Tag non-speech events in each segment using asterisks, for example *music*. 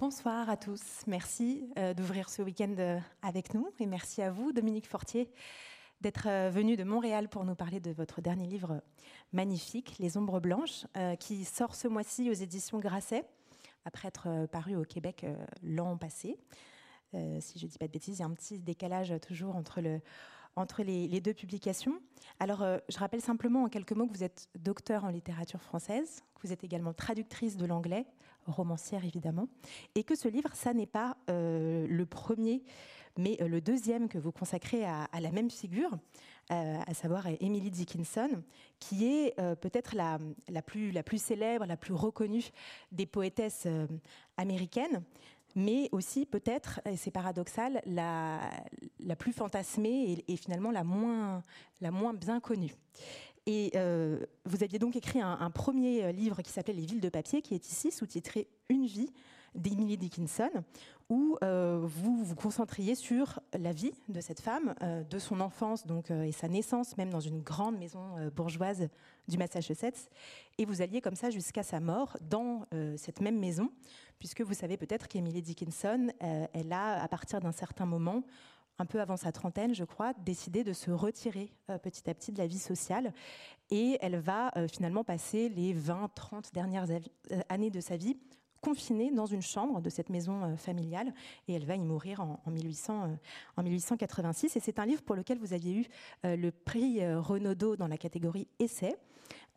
Bonsoir à tous. Merci euh, d'ouvrir ce week-end euh, avec nous et merci à vous, Dominique Fortier, d'être euh, venu de Montréal pour nous parler de votre dernier livre magnifique, Les Ombres Blanches, qui sort ce mois-ci aux éditions Grasset, après être paru au Québec l'an passé. si je ne dis pas de bêtises, il y a un petit décalage toujours entre le, entre les, deux publications. Alors, euh, je rappelle simplement en quelques mots que vous êtes docteur en littérature française, que vous êtes également traductrice de l'anglais, romancière évidemment, et que ce livre, ça n'est pas euh, le premier, mais euh, le deuxième que vous consacrez à, la même figure, à savoir Emily Dickinson, qui est peut-être la, plus célèbre, la plus reconnue des poétesses américaines mais aussi peut-être, et c'est paradoxal, la, plus fantasmée et, finalement la moins, bien connue. Et euh, vous aviez donc écrit un, premier livre qui s'appelait Les villes de papier, qui est ici, sous-titré Une vie d'Emily Dickinson, où euh, vous vous concentriez sur la vie de cette femme, euh, de son enfance donc, et sa naissance, même dans une grande maison bourgeoise du Massachusetts. Et vous alliez comme ça jusqu'à sa mort dans cette même maison, puisque vous savez peut-être qu'Emily Dickinson, elle a, à partir d'un certain moment, un peu avant sa trentaine, je crois, décidé de se retirer euh, petit à petit de la vie sociale. Et elle va euh, finalement passer les 20-30 dernières euh, années de sa vie confinée dans une chambre de cette maison familiale et elle va y mourir en, 1800, en 1886. Et c'est un livre pour lequel vous aviez eu le prix Renaudot dans la catégorie essai.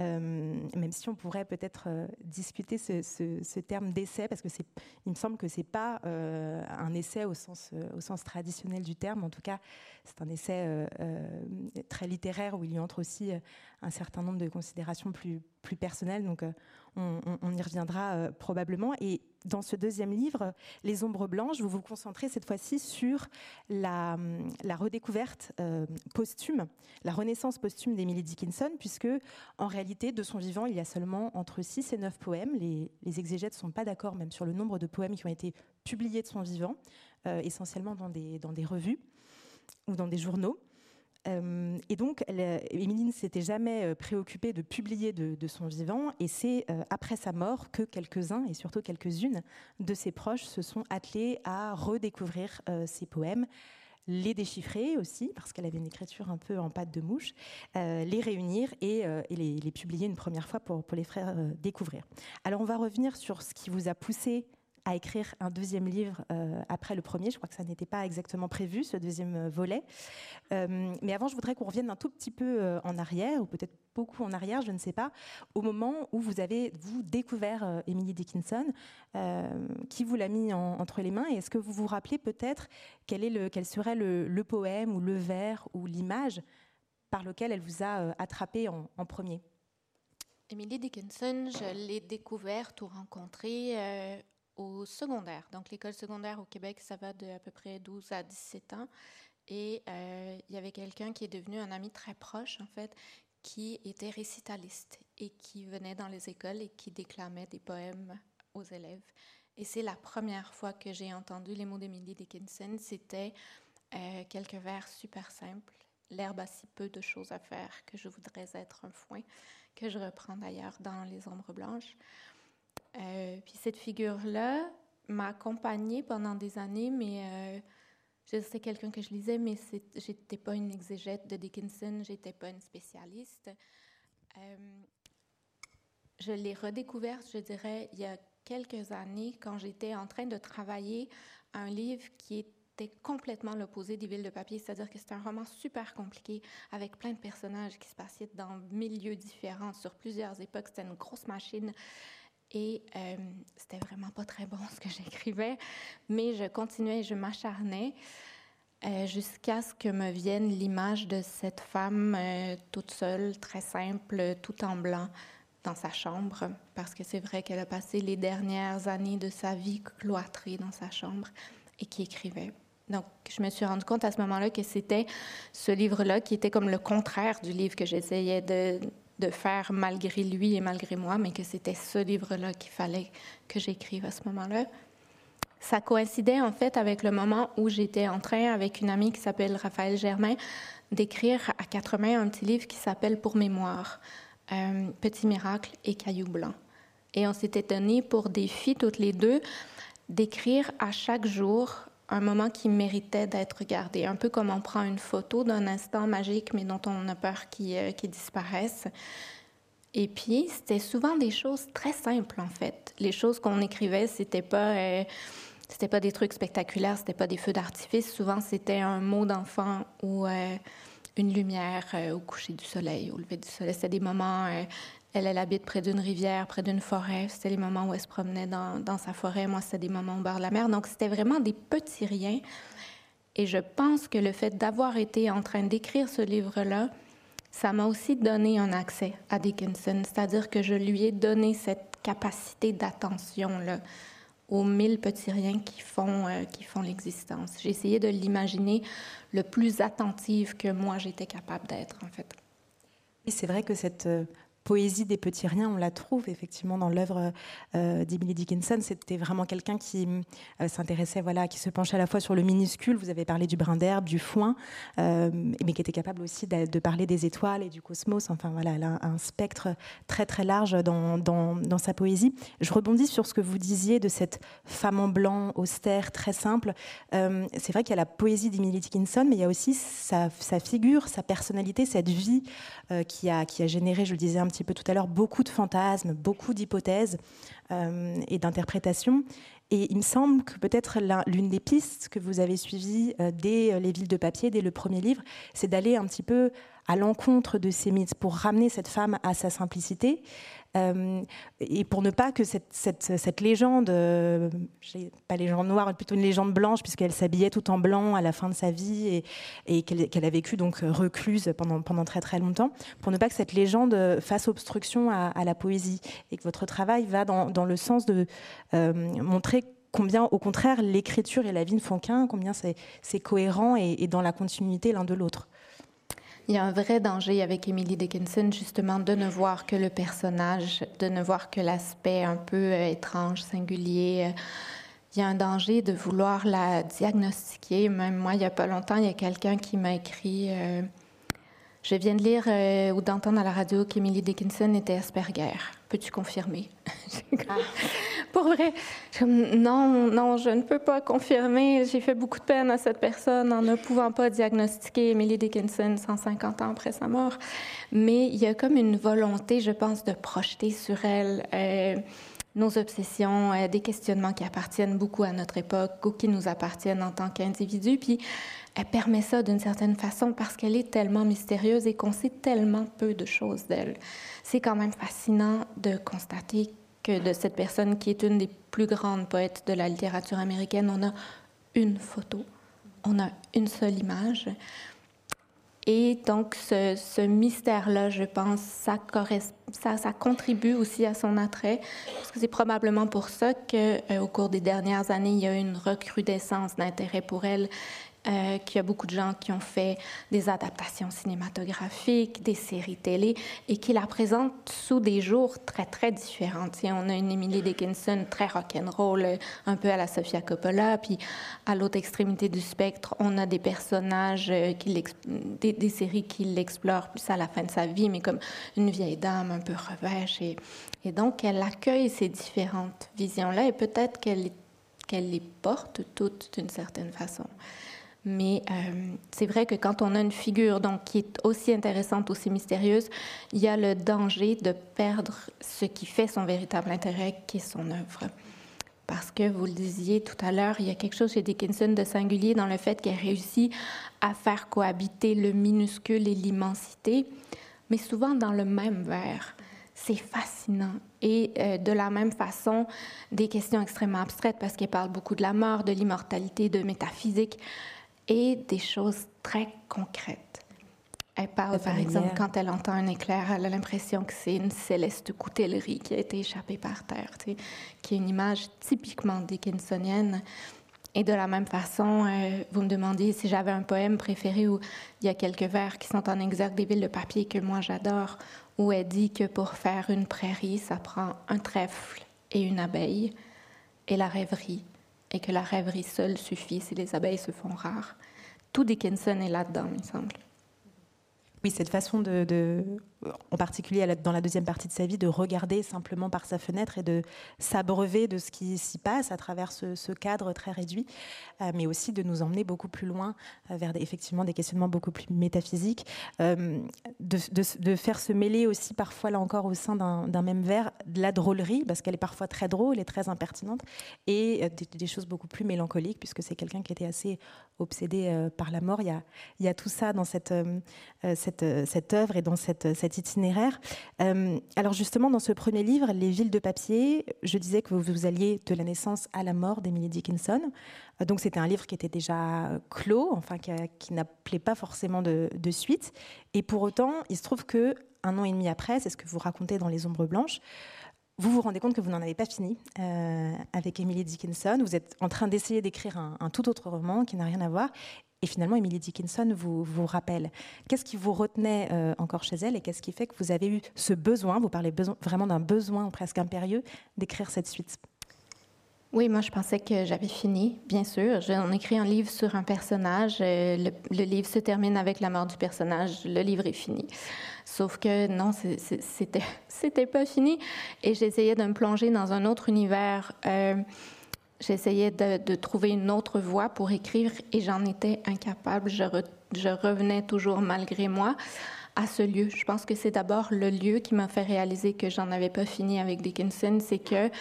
Euh, même si on pourrait peut-être euh, discuter ce, terme d'essai, parce que il me semble que c'est pas euh, un essai au sens, traditionnel du terme. En tout cas, c'est un essai très littéraire où il y entre aussi un certain nombre de considérations plus, personnelles. Donc, on, y reviendra probablement. Dans ce deuxième livre, Les Ombres Blanches, vous vous concentrez cette fois-ci sur la, la redécouverte posthume, la renaissance posthume d'Emily Dickinson, puisque en réalité, de son vivant, il y a seulement entre 6 et 9 poèmes. Les, exégètes ne sont pas d'accord même sur le nombre de poèmes qui ont été publiés de son vivant, euh, essentiellement dans des, dans des revues ou dans des journaux. Euh, et donc, Émilie ne s'était jamais euh, préoccupée de publier de, son vivant, et c'est après sa mort que quelques-uns, et surtout quelques-unes, de ses proches se sont attelés à redécouvrir ses poèmes, les déchiffrer aussi, parce qu'elle avait une écriture un peu en pâte de mouche, euh, les réunir et, euh, les, publier une première fois pour, les euh, découvrir. Alors on va revenir sur ce qui vous a poussé à écrire un deuxième livre après le premier. Je crois que ça n'était pas exactement prévu, ce deuxième volet. mais avant, je voudrais qu'on revienne un tout petit peu en arrière, ou peut-être beaucoup en arrière, je ne sais pas, au moment où vous avez, vous, découvert euh, Emily Dickinson, euh, qui vous l'a mis entre les mains, et est-ce que vous vous rappelez peut-être quel, est quel serait le, poème ou le vers ou l'image par lequel elle vous a euh, attrapé en, premier? Emily Dickinson, je l'ai découverte ou rencontrée au secondaire. Donc l'école secondaire au Québec, ça va de à peu près 12 à 17 ans. Et il y avait quelqu'un qui est devenu un ami très proche, en fait, qui était récitaliste et qui venait dans les écoles et qui déclamait des poèmes aux élèves. Et c'est la première fois que j'ai entendu les mots d'Emily Dickinson. C'était euh, quelques vers super simples. L'herbe a si peu de choses à faire que je voudrais être un foin, que je reprends d'ailleurs dans Les Ombres Blanches. Euh, puis cette figure-là m'a accompagnée pendant des années, mais euh, c'est quelqu'un que je lisais, mais j'étais pas une exégète de Dickinson, j'étais pas une spécialiste. Euh, je l'ai redécouverte, je dirais, il y a quelques années, quand j'étais en train de travailler un livre qui était complètement l'opposé des villes de papier, c'est-à-dire que c'était un roman super compliqué avec plein de personnages qui se passaient dans milieux différents sur plusieurs époques. C'était une grosse machine. Et euh, c'était vraiment pas très bon *laughs* ce que j'écrivais, mais je continuais, je m'acharnais euh, jusqu'à ce que me vienne l'image de cette femme euh, toute seule, très simple, tout en blanc dans sa chambre, parce que c'est vrai qu'elle a passé les dernières années de sa vie cloîtrée dans sa chambre et qui écrivait. Donc, je me suis rendu compte à ce moment-là que c'était ce livre-là qui était comme le contraire du livre que j'essayais de, de faire malgré lui et malgré moi, mais que c'était ce livre-là qu'il fallait que j'écrive à ce moment-là. Ça coïncidait en fait avec le moment où j'étais en train, avec une amie qui s'appelle Raphaël Germain, d'écrire à quatre mains un petit livre qui s'appelle Pour mémoire, euh, Petit miracle et Caillou blanc. Et on s'était donné pour défi toutes les deux d'écrire à chaque jour un moment qui méritait d'être regardé, un peu comme on prend une photo d'un instant magique, mais dont on a peur qu'il euh, disparaisse. Et puis, c'était souvent des choses très simples, en fait. Les choses qu'on écrivait, c'était pas, euh, pas des trucs spectaculaires, c'était pas des feux d'artifice. Souvent, c'était un mot d'enfant ou euh, une lumière au coucher du soleil, au lever du soleil. C'était des moments elle, habite près d'une rivière, près d'une forêt. C'était les moments où elle se promenait dans, sa forêt. Moi, c'était des moments au bord de la mer. Donc, c'était vraiment des petits riens. Et je pense que le fait d'avoir été en train d'écrire ce livre-là, ça m'a aussi donné un accès à Dickinson. C'est-à-dire que je lui ai donné cette capacité d'attention aux mille petits riens qui font, euh, qui font l'existence. J'ai essayé de l'imaginer le plus attentive que moi j'étais capable d'être, en fait. Et c'est vrai que cette euh, poésie des petits riens, on la trouve effectivement dans l'œuvre euh, d'Emily Dickinson. C'était vraiment quelqu'un qui euh, s'intéressait, voilà, qui se penchait à la fois sur le minuscule. Vous avez parlé du brin d'herbe, du foin, euh, mais qui était capable aussi de, parler des étoiles et du cosmos. Enfin voilà, elle a un spectre très très large dans, dans, sa poésie. Je rebondis sur ce que vous disiez de cette femme en blanc, austère, très simple. C'est vrai qu'il y a la poésie d'Emily Dickinson, mais il y a aussi sa, sa figure, sa personnalité, cette vie qui, a, qui a généré, je le disais un petit peu tout à l'heure, beaucoup de fantasmes, beaucoup d'hypothèses euh, et d'interprétations. Et il me semble que peut-être l'une des pistes que vous avez suivies euh, dès les villes de papier, dès le premier livre, c'est d'aller un petit peu à l'encontre de ces mythes pour ramener cette femme à sa simplicité. Euh, et pour ne pas que cette, légende, euh, pas légende noire, plutôt une légende blanche, puisqu'elle s'habillait tout en blanc à la fin de sa vie et, qu'elle a vécu donc recluse pendant, très très longtemps, pour ne pas que cette légende fasse obstruction à, la poésie et que votre travail va dans, dans le sens de euh, montrer combien, au contraire, l'écriture et la vie ne font qu'un, combien c'est cohérent et dans la continuité l'un de l'autre. Il y a un vrai danger avec Emily Dickinson, justement, de ne voir que le personnage, de ne voir que l'aspect un peu euh, étrange, singulier. Il y a un danger de vouloir la diagnostiquer. Même moi, il n'y a pas longtemps, il y a quelqu'un qui m'a écrit euh, Je viens de lire euh, ou d'entendre à la radio qu'Emily Dickinson était Asperger. Peux-tu confirmer? Ah. *laughs* Pour vrai, non, non, je ne peux pas confirmer. J'ai fait beaucoup de peine à cette personne en ne pouvant pas diagnostiquer Emily Dickinson 150 ans après sa mort. Mais il y a comme une volonté, je pense, de projeter sur elle euh, nos obsessions, euh, des questionnements qui appartiennent beaucoup à notre époque ou qui nous appartiennent en tant qu'individus. Puis elle permet ça d'une certaine façon parce qu'elle est tellement mystérieuse et qu'on sait tellement peu de choses d'elle. C'est quand même fascinant de constater que de cette personne qui est une des plus grandes poètes de la littérature américaine, on a une photo, on a une seule image. Et donc ce, mystère-là, je pense, ça, contribue aussi à son attrait, parce que c'est probablement pour ça qu'au euh, cours des dernières années, il y a eu une recrudescence d'intérêt pour elle euh, qu'il y a beaucoup de gens qui ont fait des adaptations cinématographiques, des séries télé, et qui la présentent sous des jours très, très différents. on a une Emily Dickinson très rock'n'roll, un peu à la Sofia Coppola, puis à l'autre extrémité du spectre, on a des personnages, euh, des, séries qui l'explorent plus à la fin de sa vie, mais comme une vieille dame un peu revêche. Et, donc, elle accueille ces différentes visions-là, et peut-être qu'elle les porte toutes d'une certaine façon. Mais euh, c'est vrai que quand on a une figure donc, qui est aussi intéressante, aussi mystérieuse, il y a le danger de perdre ce qui fait son véritable intérêt, qui est son œuvre. Parce que, vous le disiez tout à l'heure, il y a quelque chose chez Dickinson de singulier dans le fait qu'elle réussit à faire cohabiter le minuscule et l'immensité, mais souvent dans le même vers. C'est fascinant. Et euh, de la même façon, des questions extrêmement abstraites, parce qu'elle parle beaucoup de la mort, de l'immortalité, de métaphysique et des choses très concrètes. Elle parle, par exemple, quand elle entend un éclair, elle a l'impression que c'est une céleste coutellerie qui a été échappée par terre, qui est une image typiquement dickinsonienne. Et de la même façon, euh, vous me demandiez si j'avais un poème préféré où il y a quelques vers qui sont en exergue des villes de papier que moi j'adore, où elle dit que pour faire une prairie, ça prend un trèfle et une abeille, et la rêverie, et que la rêverie seule suffit si les abeilles se font rares tout Dickinson est là-dedans, il me semble. Oui, cette façon de, en particulier dans la deuxième partie de sa vie, de regarder simplement par sa fenêtre et de s'abreuver de ce qui s'y passe à travers ce, cadre très réduit, euh, mais aussi de nous emmener beaucoup plus loin euh, vers effectivement des questionnements beaucoup plus métaphysiques, euh, de, faire se mêler aussi parfois là encore au sein d'un même verre de la drôlerie, parce qu'elle est parfois très drôle et très impertinente, et des, choses beaucoup plus mélancoliques, puisque c'est quelqu'un qui était assez obsédé par la mort. Il y a, tout ça dans cette œuvre et dans cette, cette itinéraire. Euh, alors justement, dans ce premier livre, Les villes de papier, je disais que vous, alliez de la naissance à la mort d'Emily Dickinson. Euh, donc c'était un livre qui était déjà clos, enfin qui, n'appelait pas forcément de, suite. Et pour autant, il se trouve que un an et demi après, c'est ce que vous racontez dans Les Ombres Blanches, vous vous rendez compte que vous n'en avez pas fini euh, avec Emily Dickinson. Vous êtes en train d'essayer d'écrire un, un, tout autre roman qui n'a rien à voir. Et finalement, Emily Dickinson vous, vous rappelle. Qu'est-ce qui vous retenait euh, encore chez elle et qu'est-ce qui fait que vous avez eu ce besoin, vous parlez vraiment d'un besoin presque impérieux, d'écrire cette suite? Oui, moi je pensais que j'avais fini, bien sûr. On écrit un livre sur un personnage, euh, le, livre se termine avec la mort du personnage, le livre est fini. Sauf que non, *laughs* c'était pas fini, et j'essayais de me plonger dans un autre univers. Euh, J'essayais de, trouver une autre voie pour écrire et j'en étais incapable. Je, revenais toujours malgré moi à ce lieu. Je pense que c'est d'abord le lieu qui m'a fait réaliser que j'en avais pas fini avec Dickinson. C'est que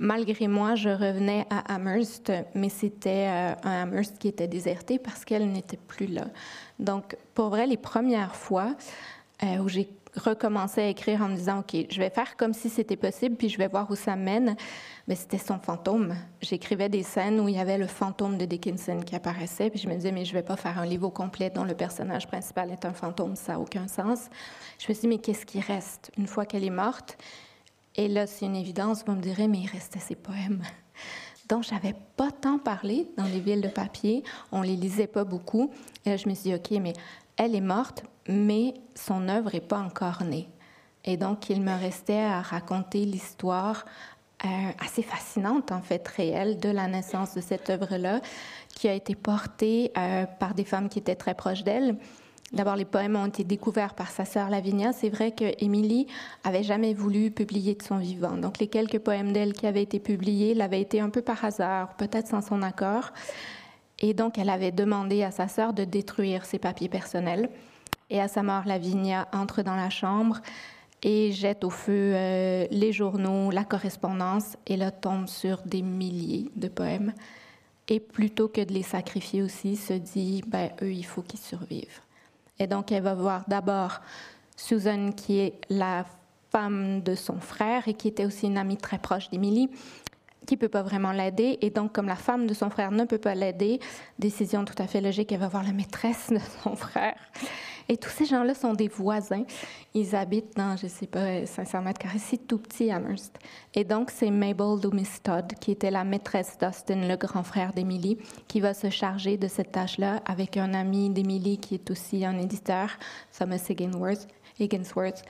malgré moi, je revenais à Amherst, mais c'était euh, un Amherst qui était déserté parce qu'elle n'était plus là. Donc, pour vrai, les premières fois euh, où j'ai recommencé à écrire en me disant, OK, je vais faire comme si c'était possible, puis je vais voir où ça mène. Mais c'était son fantôme. J'écrivais des scènes où il y avait le fantôme de Dickinson qui apparaissait, puis je me disais, mais je vais pas faire un livre complet dont le personnage principal est un fantôme, ça n'a aucun sens. Je me suis dit, mais qu'est-ce qui reste? Une fois qu'elle est morte? Et là, c'est une évidence, vous me direz, mais il restait ses poèmes dont j'avais pas tant parlé dans les villes de papier. On les lisait pas beaucoup. Et là, je me suis dit, OK, mais elle est morte, mais son œuvre n'est pas encore née. Et donc, il me restait à raconter l'histoire euh, assez fascinante, en fait, réelle, de la naissance de cette œuvre-là, qui a été portée euh, par des femmes qui étaient très proches d'elle. D'abord, les poèmes ont été découverts par sa sœur Lavinia. C'est vrai que Émilie avait jamais voulu publier de son vivant. Donc, les quelques poèmes d'elle qui avaient été publiés l'avaient été un peu par hasard, peut-être sans son accord. Et donc, elle avait demandé à sa sœur de détruire ses papiers personnels. Et à sa mort, Lavinia entre dans la chambre et jette au feu euh, les journaux, la correspondance, et là tombe sur des milliers de poèmes. Et plutôt que de les sacrifier aussi, se dit, ben, eux, il faut qu'ils survivent. Et donc, elle va voir d'abord Susan, qui est la femme de son frère et qui était aussi une amie très proche d'Émilie, qui peut pas vraiment l'aider. Et donc, comme la femme de son frère ne peut pas l'aider, décision tout à fait logique, elle va voir la maîtresse de son frère. Et tous ces gens-là sont des voisins. Ils habitent dans, je sais pas, 500 mètres carrés, c'est tout petit Amherst. Et donc, c'est Mabel Loomis Todd, qui était la maîtresse d'Austin, le grand frère d'Emily, qui va se charger de cette tâche-là avec un ami d'Emily qui est aussi un éditeur, Thomas Higginsworth. Higginsworth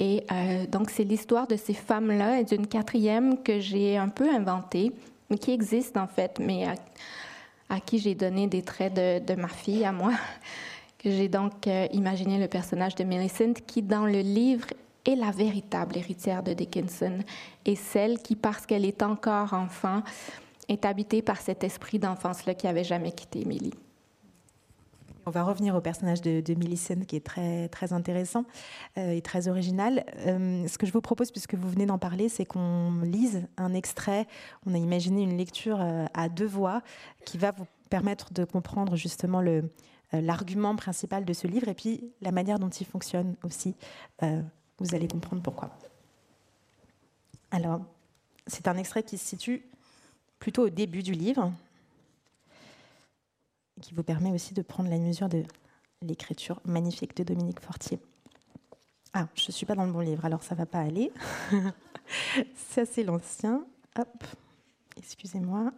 et euh, donc, c'est l'histoire de ces femmes-là et d'une quatrième que j'ai un peu inventée, mais qui existe en fait, mais à, qui j'ai donné des traits de, ma fille à moi. *laughs* J'ai donc euh, imaginé le personnage de Millicent, qui dans le livre est la véritable héritière de Dickinson et celle qui, parce qu'elle est encore enfant, est habitée par cet esprit d'enfance-là qui avait jamais quitté Emily. On va revenir au personnage de, de Millicent qui est très, très intéressant euh, et très original. Euh, ce que je vous propose, puisque vous venez d'en parler, c'est qu'on lise un extrait. On a imaginé une lecture euh, à deux voix qui va vous permettre de comprendre justement l'argument principal de ce livre et puis la manière dont il fonctionne aussi. vous allez comprendre pourquoi. Alors, c'est un extrait qui se situe plutôt au début du livre, qui vous permet aussi de prendre la mesure de l'écriture magnifique de Dominique Fortier. Ah, je ne suis pas dans le bon livre, alors ça va pas aller. *laughs* ça, c'est l'ancien. Hop, excusez-moi.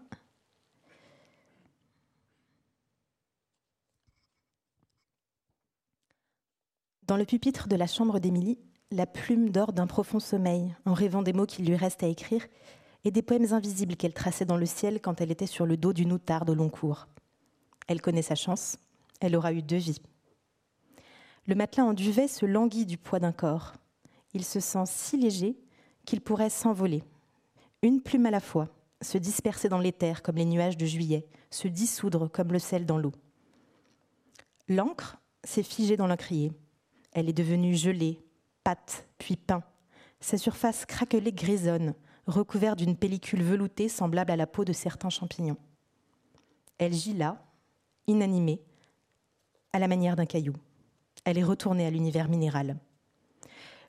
Dans le pupitre de la chambre d'Émilie, la plume dort d'un profond sommeil, en rêvant des mots qu'il lui reste à écrire et des poèmes invisibles qu'elle traçait dans le ciel quand elle était sur le dos d'une outarde au long cours. Elle connaît sa chance. Elle aura eu deux vies. Le matelas en duvet se languit du poids d'un corps. Il se sent si léger qu'il pourrait s'envoler. Une plume à la fois, se disperser dans l'éther comme les nuages de juillet, se dissoudre comme le sel dans l'eau. L'encre s'est figée dans l'encrier. Elle est devenue gelée, pâte, puis pain. Sa surface craquelée grisonne, recouverte d'une pellicule veloutée semblable à la peau de certains champignons. Elle gît là, inanimée, à la manière d'un caillou. Elle est retournée à l'univers minéral.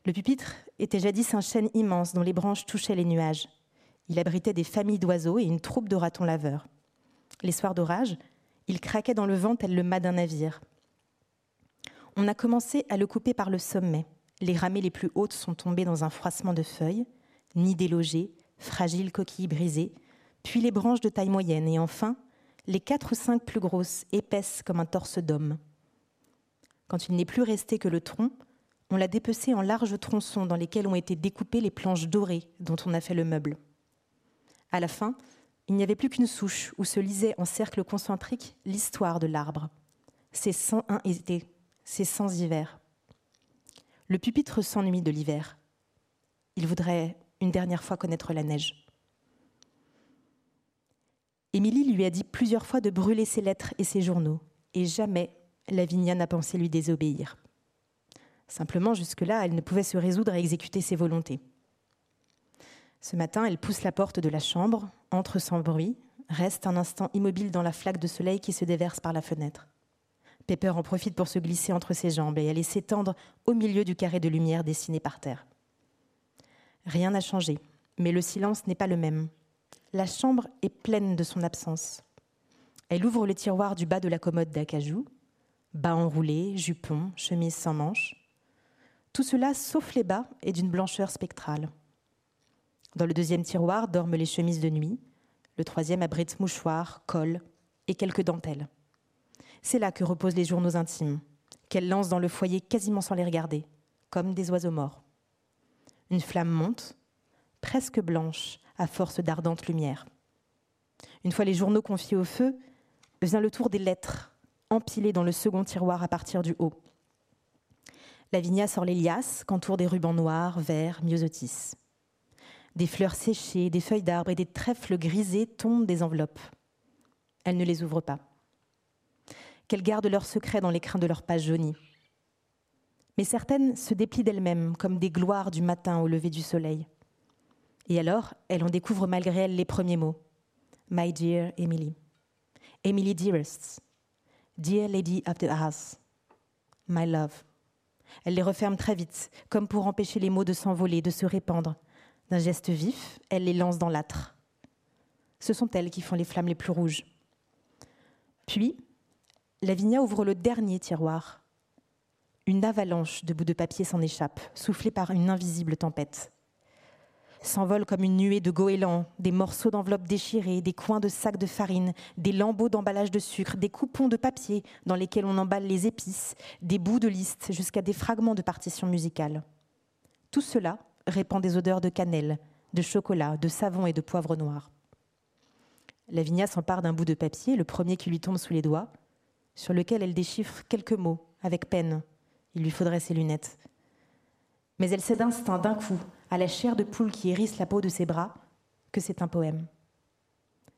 Le pupitre était jadis un chêne immense dont les branches touchaient les nuages. Il abritait des familles d'oiseaux et une troupe de ratons laveurs. Les soirs d'orage, il craquait dans le vent tel le mât d'un navire. On a commencé à le couper par le sommet. Les ramées les plus hautes sont tombées dans un froissement de feuilles, nids délogés, fragiles coquilles brisées, puis les branches de taille moyenne et enfin les quatre ou cinq plus grosses, épaisses comme un torse d'homme. Quand il n'est plus resté que le tronc, on l'a dépecé en larges tronçons dans lesquels ont été découpées les planches dorées dont on a fait le meuble. À la fin, il n'y avait plus qu'une souche où se lisait en cercle concentrique l'histoire de l'arbre. Ses 101 étés, ses 100 hivers. Le pupitre s'ennuie de l'hiver. Il voudrait une dernière fois connaître la neige. Émilie lui a dit plusieurs fois de brûler ses lettres et ses journaux, et jamais Lavinia n'a pensé lui désobéir. Simplement, jusque-là, elle ne pouvait se résoudre à exécuter ses volontés. Ce matin, elle pousse la porte de la chambre, entre sans bruit, reste un instant immobile dans la flaque de soleil qui se déverse par la fenêtre. Pepper en profite pour se glisser entre ses jambes et aller s'étendre au milieu du carré de lumière dessiné par terre. Rien n'a changé, mais le silence n'est pas le même. La chambre est pleine de son absence. Elle ouvre le tiroir du bas de la commode d'acajou, bas enroulés, jupons, chemise sans manches. Tout cela, sauf les bas, est d'une blancheur spectrale. Dans le deuxième tiroir dorment les chemises de nuit. Le troisième abrite mouchoirs, cols et quelques dentelles. C'est là que reposent les journaux intimes, qu'elle lance dans le foyer quasiment sans les regarder, comme des oiseaux morts. Une flamme monte, presque blanche, à force d'ardente lumière. Une fois les journaux confiés au feu, vient le tour des lettres, empilées dans le second tiroir à partir du haut. Lavinia sort les liasses qu'entourent des rubans noirs, verts, myosotis. Des fleurs séchées, des feuilles d'arbres et des trèfles grisés tombent des enveloppes. Elle ne les ouvre pas qu'elles gardent leurs secrets dans les crins de leurs pages jaunies. Mais certaines se déplient d'elles-mêmes, comme des gloires du matin au lever du soleil. Et alors, elle en découvre malgré elle les premiers mots. My dear Emily. Emily dearest. Dear Lady of the House. My love. Elle les referme très vite, comme pour empêcher les mots de s'envoler, de se répandre. D'un geste vif, elle les lance dans l'âtre. Ce sont elles qui font les flammes les plus rouges. Puis, Lavinia ouvre le dernier tiroir. Une avalanche de bouts de papier s'en échappe, soufflée par une invisible tempête. S'envolent comme une nuée de goélands, des morceaux d'enveloppes déchirées, des coins de sacs de farine, des lambeaux d'emballage de sucre, des coupons de papier dans lesquels on emballe les épices, des bouts de liste jusqu'à des fragments de partitions musicales. Tout cela répand des odeurs de cannelle, de chocolat, de savon et de poivre noir. Lavinia s'empare d'un bout de papier, le premier qui lui tombe sous les doigts, sur lequel elle déchiffre quelques mots, avec peine. Il lui faudrait ses lunettes. Mais elle sait d'instinct, d'un coup, à la chair de poule qui hérisse la peau de ses bras, que c'est un poème.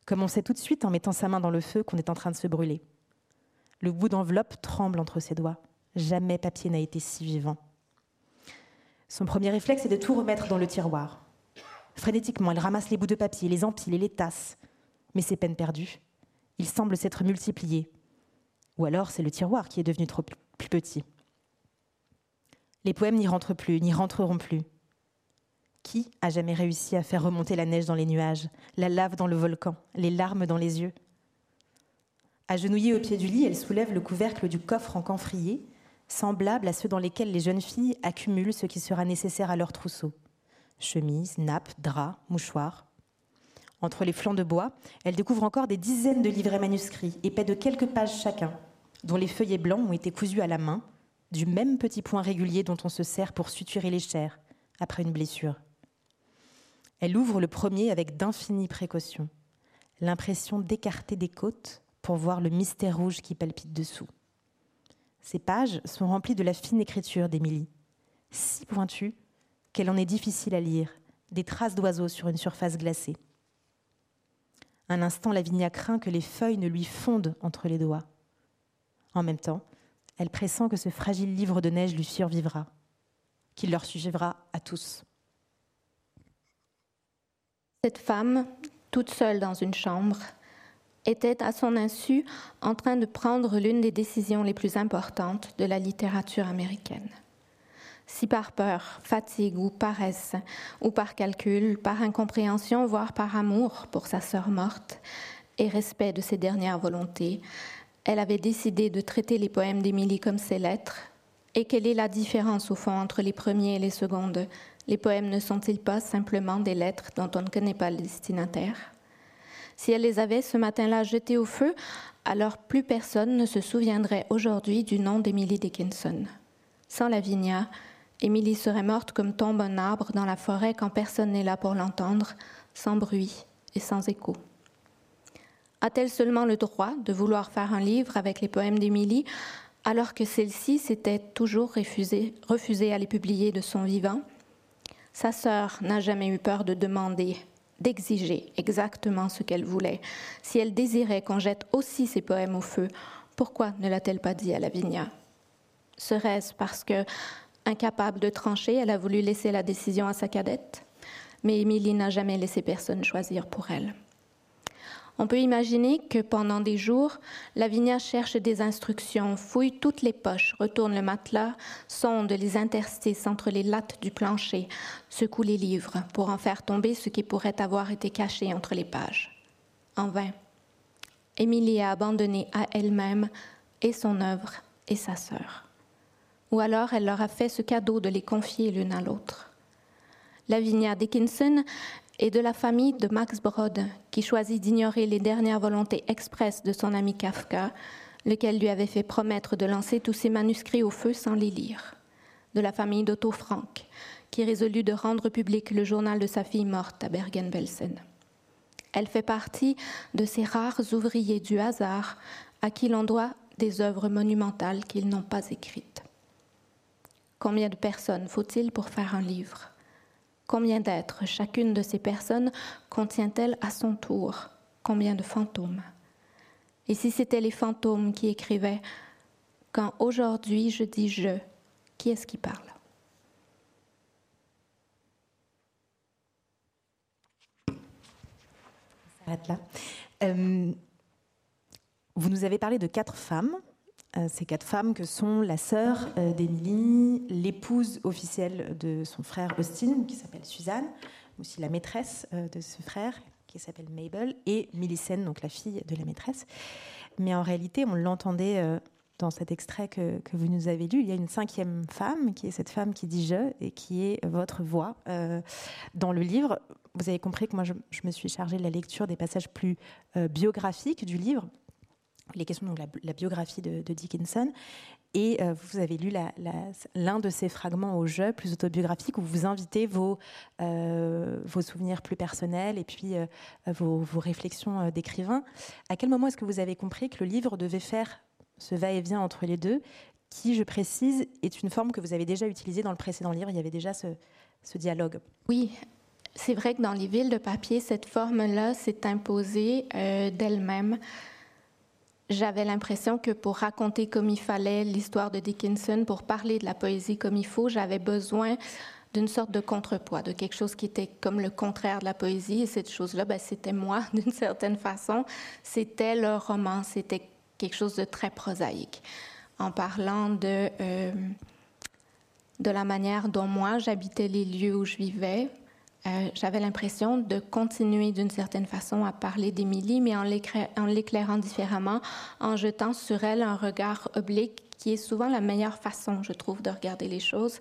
Comme on sait tout de suite en mettant sa main dans le feu qu'on est en train de se brûler. Le bout d'enveloppe tremble entre ses doigts. Jamais papier n'a été si vivant. Son premier réflexe est de tout remettre dans le tiroir. Frénétiquement, elle ramasse les bouts de papier, les empile et les tasse. Mais c'est peine perdue. Ils semblent s'être multipliés. Ou alors c'est le tiroir qui est devenu trop petit. Les poèmes n'y rentrent plus, n'y rentreront plus. Qui a jamais réussi à faire remonter la neige dans les nuages, la lave dans le volcan, les larmes dans les yeux? Agenouillée au pied du lit, elle soulève le couvercle du coffre en camphrier, semblable à ceux dans lesquels les jeunes filles accumulent ce qui sera nécessaire à leur trousseau chemises, nappes, draps, mouchoirs. Entre les flancs de bois, elle découvre encore des dizaines de livrets manuscrits, épais de quelques pages chacun, dont les feuillets blancs ont été cousus à la main, du même petit point régulier dont on se sert pour suturer les chairs après une blessure. Elle ouvre le premier avec d'infinies précautions, l'impression d'écarter des côtes pour voir le mystère rouge qui palpite dessous. Ces pages sont remplies de la fine écriture d'Émilie, si pointue qu'elle en est difficile à lire, des traces d'oiseaux sur une surface glacée. Un instant, Lavinia craint que les feuilles ne lui fondent entre les doigts. En même temps, elle pressent que ce fragile livre de neige lui survivra, qu'il leur survivra à tous. Cette femme, toute seule dans une chambre, était à son insu en train de prendre l'une des décisions les plus importantes de la littérature américaine. Si par peur, fatigue ou paresse, ou par calcul, par incompréhension, voire par amour pour sa sœur morte, et respect de ses dernières volontés, elle avait décidé de traiter les poèmes d'Émilie comme ses lettres. Et quelle est la différence au fond entre les premiers et les secondes Les poèmes ne sont-ils pas simplement des lettres dont on ne connaît pas le destinataire Si elle les avait ce matin-là jetées au feu, alors plus personne ne se souviendrait aujourd'hui du nom d'Emily Dickinson. Sans Lavinia, Émilie serait morte comme tombe un arbre dans la forêt quand personne n'est là pour l'entendre, sans bruit et sans écho. A-t-elle seulement le droit de vouloir faire un livre avec les poèmes d'Émilie, alors que celle-ci s'était toujours refusée, refusée à les publier de son vivant? Sa sœur n'a jamais eu peur de demander, d'exiger exactement ce qu'elle voulait. Si elle désirait qu'on jette aussi ses poèmes au feu, pourquoi ne l'a-t-elle pas dit à Lavinia? Serait-ce parce que, incapable de trancher, elle a voulu laisser la décision à sa cadette? Mais Émilie n'a jamais laissé personne choisir pour elle. On peut imaginer que pendant des jours, Lavinia cherche des instructions, fouille toutes les poches, retourne le matelas, sonde les interstices entre les lattes du plancher, secoue les livres pour en faire tomber ce qui pourrait avoir été caché entre les pages. En vain. Émilie a abandonné à elle-même et son œuvre et sa sœur. Ou alors elle leur a fait ce cadeau de les confier l'une à l'autre. Lavinia Dickinson et de la famille de Max Brod, qui choisit d'ignorer les dernières volontés expresses de son ami Kafka, lequel lui avait fait promettre de lancer tous ses manuscrits au feu sans les lire. De la famille d'Otto Frank, qui résolut de rendre public le journal de sa fille morte à Bergen-Belsen. Elle fait partie de ces rares ouvriers du hasard à qui l'on doit des œuvres monumentales qu'ils n'ont pas écrites. Combien de personnes faut-il pour faire un livre? Combien d'êtres chacune de ces personnes contient-elle à son tour Combien de fantômes? Et si c'était les fantômes qui écrivaient Quand aujourd'hui je dis je, qui est-ce qui parle? Euh, vous nous avez parlé de quatre femmes ces quatre femmes que sont la sœur euh, d'Emily, l'épouse officielle de son frère Austin, qui s'appelle Suzanne, aussi la maîtresse euh, de ce frère, qui s'appelle Mabel, et Millicent, donc la fille de la maîtresse. Mais en réalité, on l'entendait dans cet extrait que, que, vous nous avez lu, il y a une cinquième femme, qui est cette femme qui dit je, et qui est votre voix dans le livre. Vous avez compris que moi, je, me suis chargée de la lecture des passages plus biographiques du livre, les questions de la, biographie de, Dickinson. Et euh, vous avez lu l'un de ces fragments au jeu plus autobiographique où vous invitez vos, euh, vos souvenirs plus personnels et puis euh, vos, vos, réflexions d'écrivain. À quel moment est-ce que vous avez compris que le livre devait faire ce va-et-vient entre les deux, qui, je précise, est une forme que vous avez déjà utilisée dans le précédent livre? Il y avait déjà ce, ce dialogue. Oui, c'est vrai que dans les villes de papier, cette forme-là s'est imposée d'elle-même j'avais l'impression que pour raconter comme il fallait l'histoire de Dickinson, pour parler de la poésie comme il faut, j'avais besoin d'une sorte de contrepoids, de quelque chose qui était comme le contraire de la poésie. Et cette chose-là, ben, c'était moi, *laughs* d'une certaine façon. C'était le roman, c'était quelque chose de très prosaïque. En parlant de, euh, de la manière dont moi, j'habitais les lieux où je vivais, euh, j'avais l'impression de continuer d'une certaine façon à parler d'Émilie, mais en l'éclairant différemment, en jetant sur elle un regard oblique qui est souvent la meilleure façon, je trouve, de regarder les choses.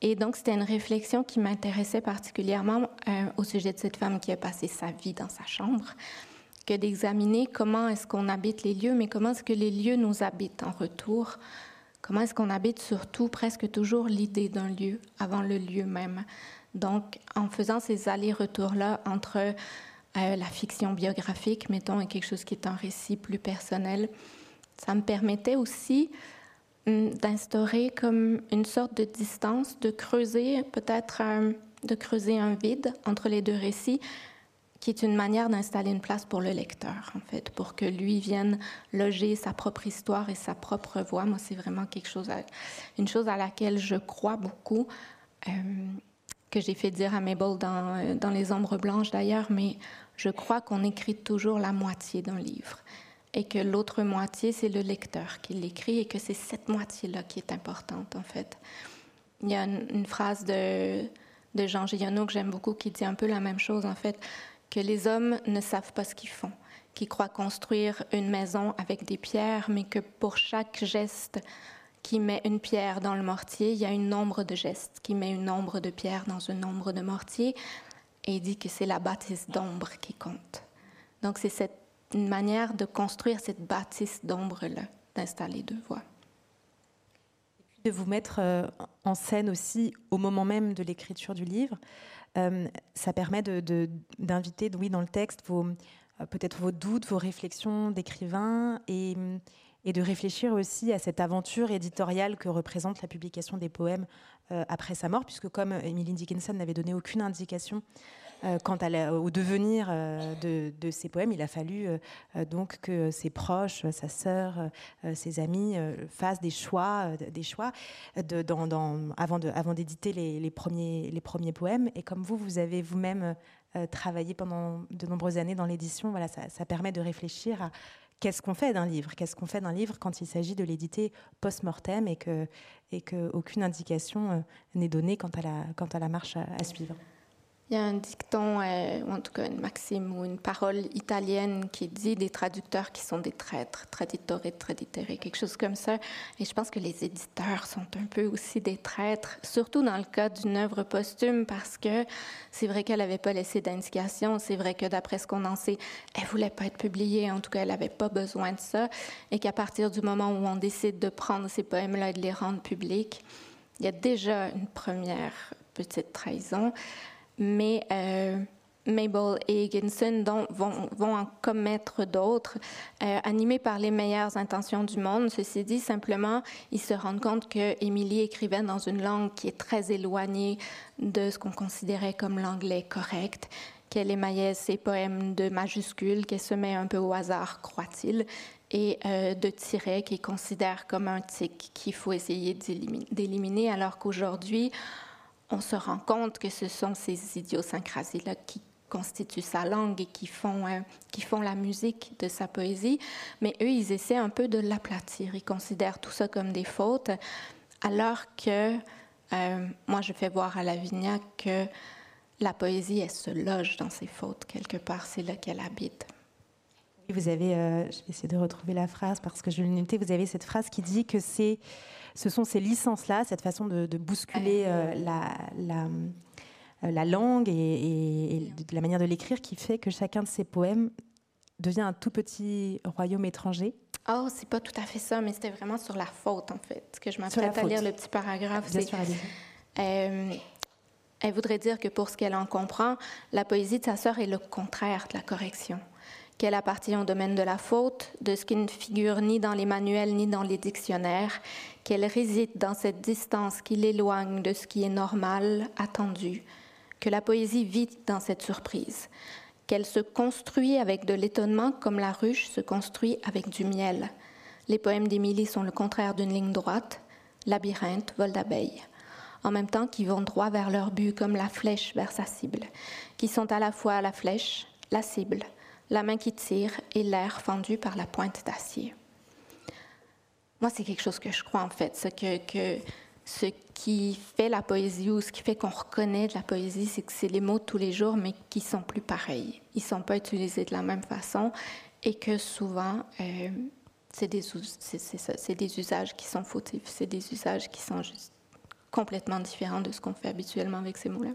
Et donc, c'était une réflexion qui m'intéressait particulièrement euh, au sujet de cette femme qui a passé sa vie dans sa chambre, que d'examiner comment est-ce qu'on habite les lieux, mais comment est-ce que les lieux nous habitent en retour? Comment est-ce qu'on habite surtout presque toujours l'idée d'un lieu avant le lieu même? Donc, en faisant ces allers-retours-là entre euh, la fiction biographique, mettons, et quelque chose qui est un récit plus personnel, ça me permettait aussi hum, d'instaurer comme une sorte de distance, de creuser peut-être de creuser un vide entre les deux récits, qui est une manière d'installer une place pour le lecteur, en fait, pour que lui vienne loger sa propre histoire et sa propre voix. Moi, c'est vraiment quelque chose, une chose à laquelle je crois beaucoup, euh, que j'ai fait dire à Mabel dans, dans Les Ombres Blanches d'ailleurs, mais je crois qu'on écrit toujours la moitié d'un livre et que l'autre moitié, c'est le lecteur qui l'écrit et que c'est cette moitié-là qui est importante, en fait. Il y a une, phrase de, de Jean Giono que j'aime beaucoup qui dit un peu la même chose, en fait que les hommes ne savent pas ce qu'ils font, qui croient construire une maison avec des pierres, mais que pour chaque geste qui met une pierre dans le mortier, il y a une nombre de gestes qui met une nombre de pierres dans un nombre de mortiers, et il dit que c'est la bâtisse d'ombre qui compte. Donc c'est cette une manière de construire cette bâtisse d'ombre-là, d'installer deux voix. De vous mettre euh, en scène aussi au moment même de l'écriture du livre. Euh, ça permet d'inviter, oui, dans le texte, vos, euh, peut-être vos doutes, vos réflexions d'écrivain et, et, de réfléchir aussi à cette aventure éditoriale que représente la publication des poèmes euh, après sa mort, puisque comme Emily Dickinson n'avait donné aucune indication euh, quant au devenir euh, de, ces poèmes, il a fallu donc que ses proches, sa sœur, ses amis fassent des choix, des choix avant, d'éditer les, les, premiers, les premiers poèmes. Et comme vous, vous avez vous-même travaillé pendant de nombreuses années dans l'édition, voilà, ça, ça permet de réfléchir à qu'est-ce qu'on fait d'un livre? Qu'est-ce qu'on fait d'un livre quand il s'agit de l'éditer post-mortem et que indication n'est donnée quant à la, quant à la marche à suivre? Il y a un dicton, euh, ou en tout cas une maxime ou une parole italienne qui dit des traducteurs qui sont des traîtres, traditore, traditere, quelque chose comme ça. Et je pense que les éditeurs sont un peu aussi des traîtres, surtout dans le cas d'une œuvre posthume, parce que c'est vrai qu'elle n'avait pas laissé d'indication. C'est vrai que d'après ce qu'on en sait, elle voulait pas être publiée. En tout cas, elle n'avait pas besoin de ça. Et qu'à partir du moment où on décide de prendre ces poèmes-là et de les rendre publics, il y a déjà une première petite trahison mais euh, Mabel et Higginson vont, vont, en commettre d'autres, euh, animés par les meilleures intentions du monde. Ceci dit, simplement, ils se rendent compte que écrivait dans une langue qui est très éloignée de ce qu'on considérait comme l'anglais correct, qu'elle émaillait ses poèmes de majuscules, qu'elle se met un peu au hasard, croit-il, et euh, de tirets qu'ils considèrent comme un tic qu'il faut essayer d'éliminer, alors qu'aujourd'hui, on se rend compte que ce sont ces idiosyncrasies-là qui constituent sa langue et qui font, euh, qui font la musique de sa poésie. Mais eux, ils essaient un peu de l'aplatir. Ils considèrent tout ça comme des fautes, alors que euh, moi, je fais voir à Lavignac que la poésie, elle se loge dans ses fautes quelque part. C'est là qu'elle habite. Vous avez, euh, je vais essayer de retrouver la phrase parce que je l'ai notée, vous avez cette phrase qui dit que c'est ce sont ces licences-là, cette façon de, bousculer euh, la, euh, la, langue et, la manière de l'écrire qui fait que chacun de ces poèmes devient un tout petit royaume étranger. Oh, c'est pas tout à fait ça, mais c'était vraiment sur la faute, en fait, que je m'apprête à lire le petit paragraphe. Bien sûr, euh, elle voudrait dire que pour ce qu'elle en comprend, la poésie de sa sœur est le contraire de la correction qu'elle appartient au domaine de la faute, de ce qui ne figure ni dans les manuels ni dans les dictionnaires, qu'elle réside dans cette distance qui l'éloigne de ce qui est normal, attendu, que la poésie vit dans cette surprise, qu'elle se construit avec de l'étonnement comme la ruche se construit avec du miel. Les poèmes d'Émilie sont le contraire d'une ligne droite, labyrinthe, vol d'abeilles en même temps qui vont droit vers leur but comme la flèche vers sa cible, qui sont à la fois la flèche, la cible, la main qui tire et l'air fendu par la pointe d'acier. Moi, c'est quelque chose que je crois en fait, ce que, ce qui fait la poésie ou ce qui fait qu'on reconnaît de la poésie, c'est que c'est les mots de tous les jours, mais qui sont plus pareils. Ils sont pas utilisés de la même façon et que souvent, euh, c'est des, des usages qui sont fautifs, c'est des usages qui sont juste complètement différents de ce qu'on fait habituellement avec ces mots-là.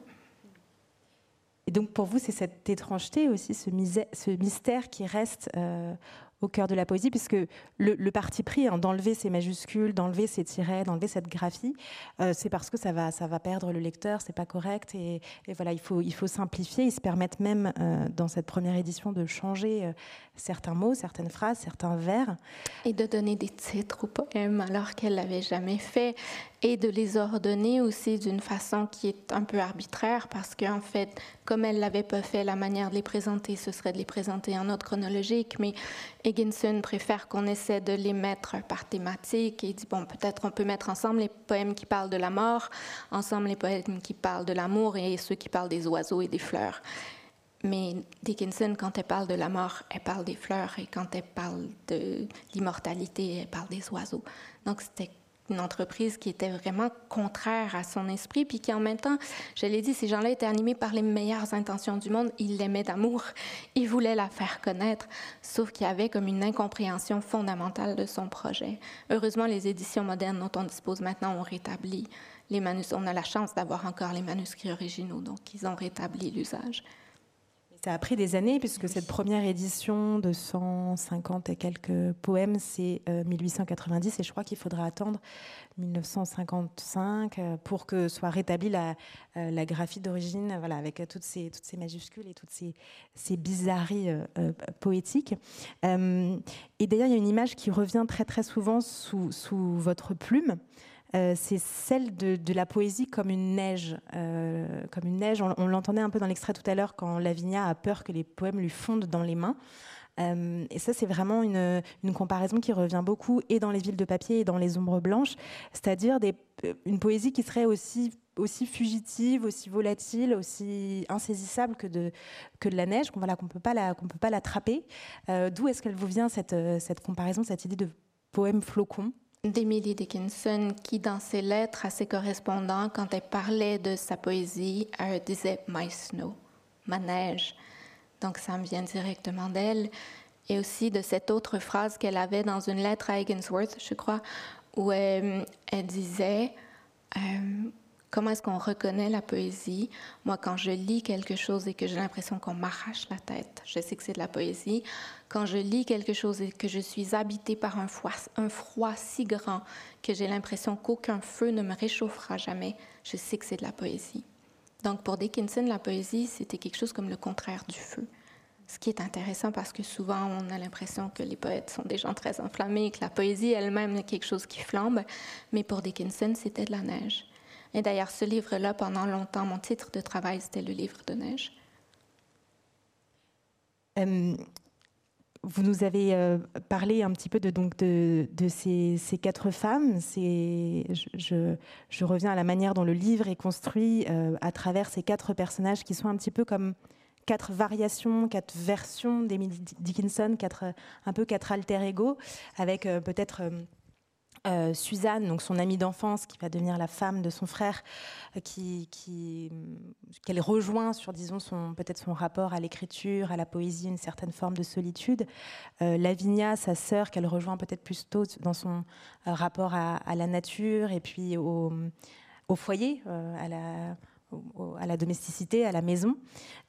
Et donc pour vous, c'est cette étrangeté aussi, ce, mystère qui reste euh, au cœur de la poésie, puisque le, parti pris hein, d'enlever ces majuscules, d'enlever ces tirets, d'enlever cette graphie, euh, c'est parce que ça va, ça va perdre le lecteur, c'est pas correct. Et, voilà, il faut, il faut simplifier. Ils se permettent même, euh, dans cette première édition, de changer certains mots, certaines phrases, certains vers. Et de donner des titres aux poèmes alors qu'elle l'avait jamais fait. Et de les ordonner aussi d'une façon qui est un peu arbitraire, parce qu'en fait, comme elle l'avait pas fait, la manière de les présenter, ce serait de les présenter en ordre chronologique. Mais Higginson préfère qu'on essaie de les mettre par thématique. Et dit, bon, peut-être on peut mettre ensemble les poèmes qui parlent de la mort, ensemble les poèmes qui parlent de l'amour et ceux qui parlent des oiseaux et des fleurs. Mais Dickinson, quand elle parle de la mort, elle parle des fleurs, et quand elle parle de l'immortalité, elle parle des oiseaux. Donc c'était une entreprise qui était vraiment contraire à son esprit, puis qui en même temps, je l'ai dit, ces gens-là étaient animés par les meilleures intentions du monde. Ils l'aimaient d'amour, ils voulaient la faire connaître, sauf qu'il y avait comme une incompréhension fondamentale de son projet. Heureusement, les éditions modernes dont on dispose maintenant ont rétabli les manuscrits. On a la chance d'avoir encore les manuscrits originaux, donc ils ont rétabli l'usage. Ça a pris des années, puisque cette première édition de 150 et quelques poèmes, c'est 1890, euh, et je crois qu'il faudra attendre 1955 euh, pour que soit rétablie la, euh, la graphie d'origine, voilà, avec toutes ces, toutes ces majuscules et toutes ces, ces bizarreries poétiques. et d'ailleurs, il y a une image qui revient très très souvent sous, sous votre plume. Euh, c'est celle de, la poésie comme une neige. Euh, comme une neige. On, l'entendait un peu dans l'extrait tout à l'heure quand Lavinia a peur que les poèmes lui fondent dans les mains. Euh, et ça, c'est vraiment une, comparaison qui revient beaucoup et dans les villes de papier et dans les ombres blanches, c'est-à-dire une poésie qui serait aussi, fugitive, aussi volatile, aussi insaisissable que de, la neige, qu'on voilà, qu'on ne peut pas l'attraper. D'où est-ce qu'elle vous vient cette, cette comparaison, cette idée de poème flocon? d'Emily Dickinson qui, dans ses lettres à ses correspondants, quand elle parlait de sa poésie, elle disait My snow, ma neige. Donc ça me vient directement d'elle. Et aussi de cette autre phrase qu'elle avait dans une lettre à Higginsworth, je crois, où elle, disait euh, Comment est-ce qu'on reconnaît la poésie? Moi, quand je lis quelque chose et que j'ai l'impression qu'on m'arrache la tête, je sais que c'est de la poésie. Quand je lis quelque chose et que je suis habitée par un froid, si grand que j'ai l'impression qu'aucun feu ne me réchauffera jamais, je sais que c'est de la poésie. Donc pour Dickinson, la poésie, c'était quelque chose comme le contraire du feu. Ce qui est intéressant parce que souvent on a l'impression que les poètes sont des gens très enflammés, que la poésie elle-même est quelque chose qui flambe, mais pour Dickinson, c'était de la neige. Et d'ailleurs, ce livre-là, pendant longtemps, mon titre de travail, c'était le livre de neige. Euh, vous nous avez euh, parlé un petit peu de, donc de, ces, quatre femmes. Je, je, reviens à la manière dont le livre est construit euh, à travers ces quatre personnages qui sont un petit peu comme quatre variations, quatre versions d'Emily Dickinson, quatre, un peu quatre alter ego, avec peut-être euh, Suzanne, donc son amie d'enfance, qui va devenir la femme de son frère, euh, qui, qu'elle rejoint sur, disons, son, peut-être son rapport à l'écriture, à la poésie, une certaine forme de solitude. Euh, Lavinia, sa sœur, qu'elle rejoint peut-être plus tôt dans son rapport à, la nature et puis au, au foyer, à la à la domesticité, à la maison,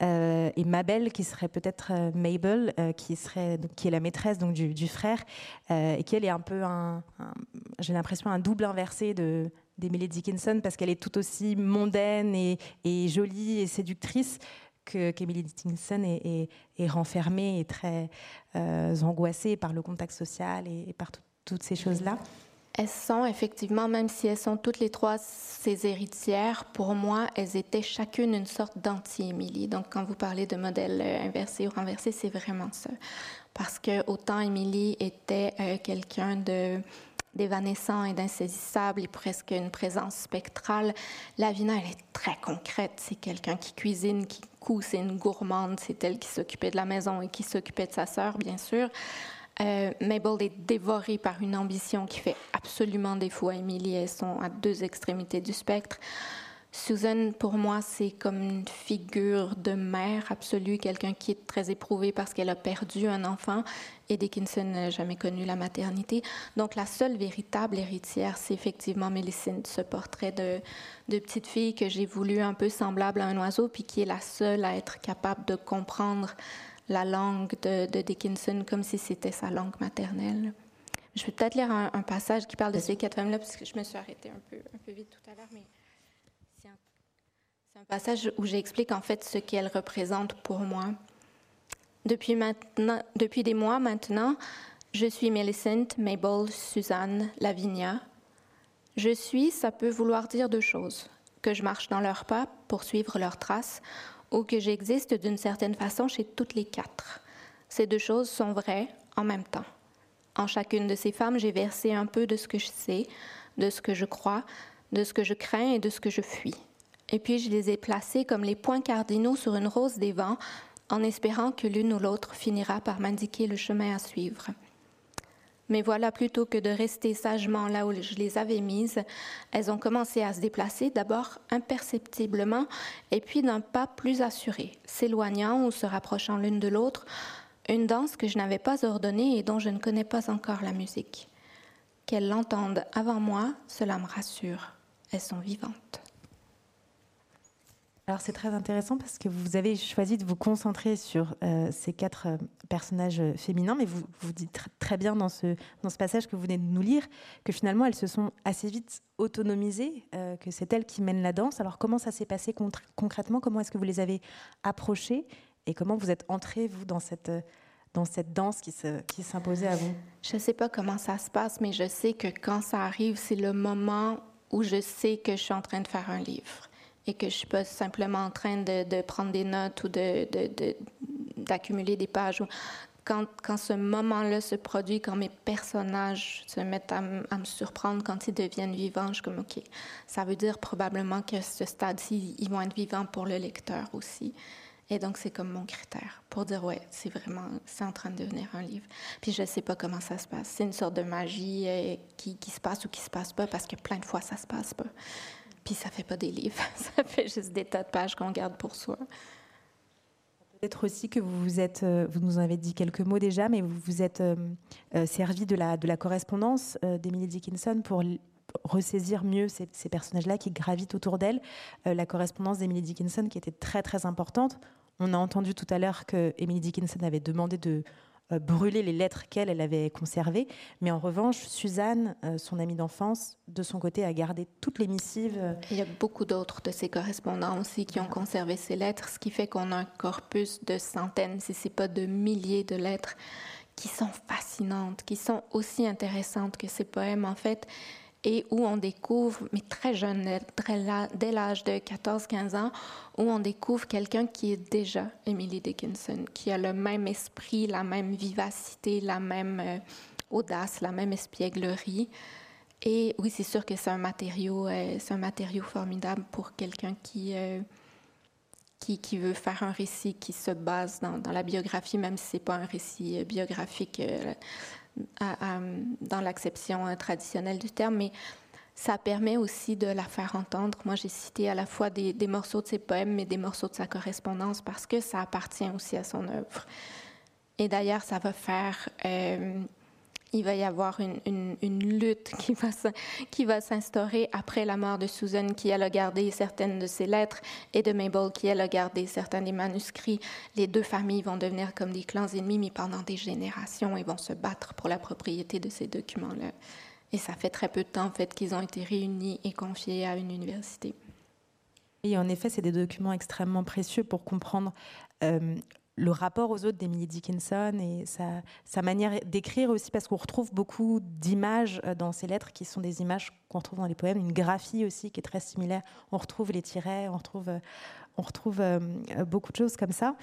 euh, et Mabel qui serait peut-être euh, Mabel, euh, qui serait qui est la maîtresse donc du, frère, et qui elle est un peu un, j'ai l'impression un double inversé de d'Emily Dickinson parce qu'elle est tout aussi mondaine et, jolie et séductrice que qu'Emily Dickinson est, est, renfermée et très angoissée par le contact social et, par toutes ces choses là. Elles sont effectivement, même si elles sont toutes les trois ses héritières, pour moi, elles étaient chacune une sorte d'anti-Émilie. Donc, quand vous parlez de modèle euh, inversé ou renversé, c'est vraiment ça. Parce que autant Émilie était euh, quelqu'un de d'évanescent et d'insaisissable et presque une présence spectrale. Lavina, elle est très concrète. C'est quelqu'un qui cuisine, qui coud, c'est une gourmande. C'est elle qui s'occupait de la maison et qui s'occupait de sa sœur, bien sûr. Euh, Mabel est dévorée par une ambition qui fait absolument défaut à Emily. Elles sont à deux extrémités du spectre. Susan, pour moi, c'est comme une figure de mère absolue, quelqu'un qui est très éprouvé parce qu'elle a perdu un enfant. Et Dickinson n'a jamais connu la maternité. Donc, la seule véritable héritière, c'est effectivement Mélicine, ce portrait de, de petite fille que j'ai voulu un peu semblable à un oiseau, puis qui est la seule à être capable de comprendre la langue de, Dickinson comme si c'était sa langue maternelle. Je vais peut-être lire un, passage qui parle de ces quatre femmes-là, parce que je me suis arrêtée un peu, un peu vite tout à l'heure, mais c'est un, un, passage où j'explique en fait ce qu'elles représentent pour moi. Depuis, maintenant, depuis des mois maintenant, je suis Millicent, Mabel, Suzanne, Lavinia. Je suis, ça peut vouloir dire deux choses. Que je marche dans leurs pas pour suivre leurs traces, ou que j'existe d'une certaine façon chez toutes les quatre. Ces deux choses sont vraies en même temps. En chacune de ces femmes, j'ai versé un peu de ce que je sais, de ce que je crois, de ce que je crains et de ce que je fuis. Et puis je les ai placées comme les points cardinaux sur une rose des vents, en espérant que l'une ou l'autre finira par m'indiquer le chemin à suivre. Mais voilà, plutôt que de rester sagement là où je les avais mises, elles ont commencé à se déplacer, d'abord imperceptiblement, et puis d'un pas plus assuré, s'éloignant ou se rapprochant l'une de l'autre, une danse que je n'avais pas ordonnée et dont je ne connais pas encore la musique. Qu'elles l'entendent avant moi, cela me rassure. Elles sont vivantes. Alors c'est très intéressant parce que vous avez choisi de vous concentrer sur euh, ces quatre euh, personnages euh, féminins, mais vous, dites très bien dans ce, passage que vous venez de nous lire que finalement elles se sont assez vite autonomisées, que c'est elles qui mènent la danse. Alors comment ça s'est passé concrètement? Comment est-ce que vous les avez approchées? Et comment vous êtes entrée, vous, dans cette, dans cette danse qui, se, qui s'imposait à vous? Je ne sais pas comment ça se passe, mais je sais que quand ça arrive, c'est le moment où je sais que je suis en train de faire un livre et que je suis pas simplement en train de, prendre des notes ou d'accumuler des pages. Quand, quand ce moment-là se produit, quand mes personnages se mettent à, me surprendre, quand ils deviennent vivants, je suis comme, OK, ça veut dire probablement qu'à ce stade-ci, ils vont être vivants pour le lecteur aussi. Et donc, c'est comme mon critère pour dire, ouais, c'est vraiment, c'est en train de devenir un livre. Puis, je ne sais pas comment ça se passe. C'est une sorte de magie euh, qui, qui, se passe ou qui se passe pas parce que plein de fois, ça se passe pas. Puis ça fait pas des livres, *laughs* ça fait juste des tas de pages qu'on garde pour soi. Peut-être aussi que vous vous êtes, euh, vous nous en avez dit quelques mots déjà, mais vous vous êtes euh, euh, servi de la, de la correspondance d'Emily Dickinson pour ressaisir mieux ces, personnages-là qui gravitent autour d'elle. la correspondance d'Emily Dickinson qui était très très importante. On a entendu tout à l'heure que Emily Dickinson avait demandé de euh, brûler les lettres qu'elle elle avait conservées. Mais en revanche, Suzanne, euh, son amie d'enfance, de son côté, a gardé toutes les missives. Il y a beaucoup d'autres de ses correspondants aussi qui ont conservé ces lettres, ce qui fait qu'on a un corpus de centaines, si ce n'est pas de milliers de lettres qui sont fascinantes, qui sont aussi intéressantes que ces poèmes en fait et où on découvre, mais très jeune, dès l'âge de 14-15 ans, où on découvre quelqu'un qui est déjà Emily Dickinson, qui a le même esprit, la même vivacité, la même euh, audace, la même espièglerie. Et oui, c'est sûr que c'est un matériau, euh, c'est un matériau formidable pour quelqu'un qui, euh, qui, veut faire un récit qui se base dans, la biographie, même si c'est pas un récit biographique dans l'acception euh, traditionnelle du terme, mais ça permet aussi de la faire entendre. Moi, j'ai cité à la fois des, morceaux de ses poèmes, mais des morceaux de sa correspondance, parce que ça appartient aussi à son œuvre. Et d'ailleurs, ça va faire... Euh, il va y avoir une, lutte qui va, s'instaurer après la mort de Susan, qui elle a gardé certaines de ses lettres, et de Mabel, qui elle a gardé certains des manuscrits. Les deux familles vont devenir comme des clans ennemis, mais pendant des générations, ils vont se battre pour la propriété de ces documents-là. Et ça fait très peu de temps, en fait, qu'ils ont été réunis et confiés à une université. Et en effet, c'est des documents extrêmement précieux pour comprendre euh, le rapport aux autres d'Emily Dickinson et sa, manière d'écrire aussi, parce qu'on retrouve beaucoup d'images euh, dans ses lettres qui sont des images qu'on retrouve dans les poèmes, une graphie aussi qui est très similaire. On retrouve les tirets, on retrouve, euh, euh, beaucoup de choses comme ça.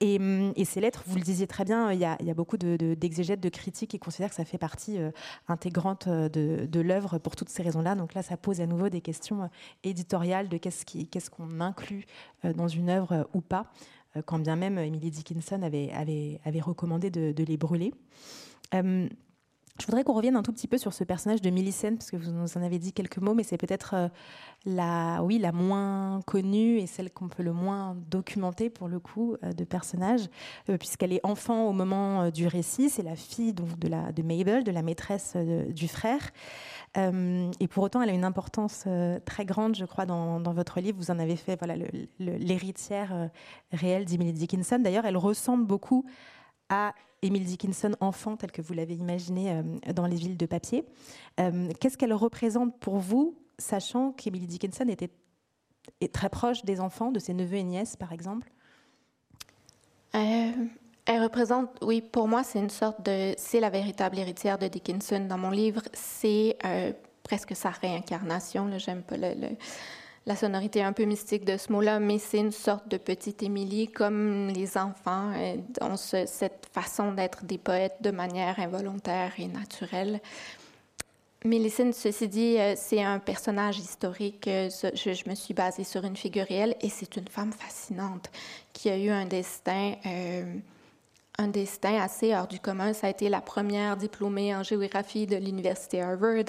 Et, ces lettres, vous le disiez très bien, il y a, beaucoup d'exégètes, de, critiques qui considèrent que ça fait partie intégrante de, l'œuvre pour toutes ces raisons-là. Donc là, ça pose à nouveau des questions éditoriales de qu'est-ce qu'on inclut dans une œuvre ou pas. Euh, quand bien même Emily Dickinson avait, recommandé de, les brûler. Euh, Je voudrais qu'on revienne un tout petit peu sur ce personnage de Millicent, parce que vous nous en avez dit quelques mots, mais c'est peut-être euh, la, oui, la moins connue et celle qu'on peut le moins documenter pour le coup de personnage, puisqu'elle est enfant au moment du récit. C'est la fille de, la, de Mabel, de la maîtresse du frère. Et pour autant, elle a une importance très grande, je crois, dans, votre livre. Vous en avez fait voilà, l'héritière réelle d'Emily Dickinson. D'ailleurs, elle ressemble beaucoup à Emile Dickinson enfant, tel que vous l'avez imaginé euh, dans Les villes de papier. Euh, qu'est-ce qu'elle représente pour vous, sachant qu'Emily Dickinson était très proche des enfants, de ses neveux et nièces, par exemple? Euh, Elle représente, oui, pour moi, c'est une sorte de. C'est la véritable héritière de Dickinson dans mon livre. C'est presque sa réincarnation. J'aime pas le, la sonorité un peu mystique de ce mot-là, mais c'est une sorte de petite Émilie, comme les enfants euh, ont cette façon d'être des poètes de manière involontaire et naturelle. Mélissine, ceci dit, euh, c'est un personnage historique. Euh, je, me suis basée sur une figure réelle et c'est une femme fascinante qui a eu un destin, un destin assez hors du commun. Ça a été la première diplômée en géographie de l'université Harvard.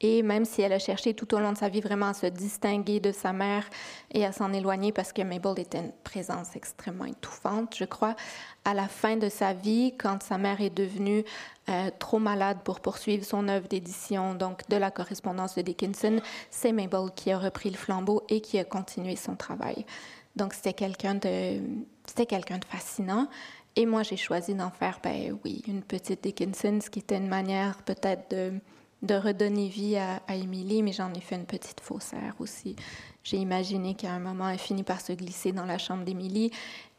Et même si elle a cherché tout au long de sa vie vraiment à se distinguer de sa mère et à s'en éloigner parce que Mabel était une présence extrêmement étouffante, je crois, à la fin de sa vie, quand sa mère est devenue euh, trop malade pour poursuivre son œuvre d'édition, donc de la correspondance de Dickinson, c'est Mabel qui a repris le flambeau et qui a continué son travail. Donc c'était quelqu'un de, c'était quelqu'un de fascinant. Et moi, j'ai choisi d'en faire, ben oui, une petite Dickinson, ce qui était une manière peut-être de redonner vie à, à Émilie, mais j'en ai fait une petite faussaire aussi. J'ai imaginé qu'à un moment, elle finit par se glisser dans la chambre d'Émilie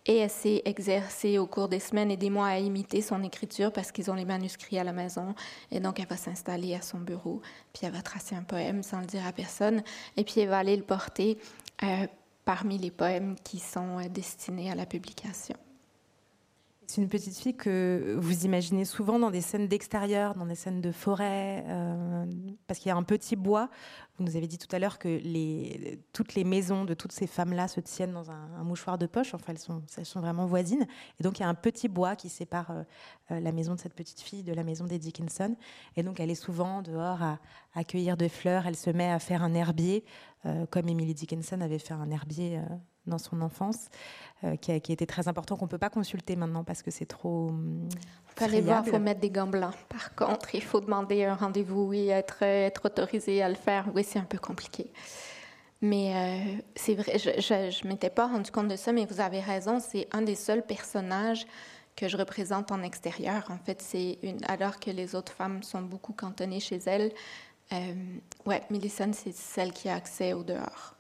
et elle s'est exercée au cours des semaines et des mois à imiter son écriture parce qu'ils ont les manuscrits à la maison. Et donc, elle va s'installer à son bureau, puis elle va tracer un poème sans le dire à personne, et puis elle va aller le porter euh, parmi les poèmes qui sont euh, destinés à la publication. C'est une petite fille que vous imaginez souvent dans des scènes d'extérieur, dans des scènes de forêt, euh, parce qu'il y a un petit bois. Vous nous avez dit tout à l'heure que toutes les maisons de toutes ces femmes-là se tiennent dans un, mouchoir de poche. Enfin, elles sont, elles sont vraiment voisines. Et donc, il y a un petit bois qui sépare euh, euh, la maison de cette petite fille de la maison des Dickinson. Et donc, elle est souvent dehors à cueillir des fleurs. Elle se met à faire un herbier, comme Emily Dickinson avait fait un herbier dans son enfance, euh, qui, a, qui, été très important, qu'on ne peut pas consulter maintenant parce que c'est trop. Hum, il faut aller voir, il faut mettre des gants blancs. Par contre, il faut demander un rendez-vous et être, être autorisé à le faire. Oui, c'est un peu compliqué. Mais euh, c'est vrai, je ne m'étais pas rendu compte de ça, mais vous avez raison, c'est un des seuls personnages que je représente en extérieur. En fait, c'est une, alors que les autres femmes sont beaucoup cantonnées chez elles. Euh, ouais, Millicent, c'est celle qui a accès au dehors.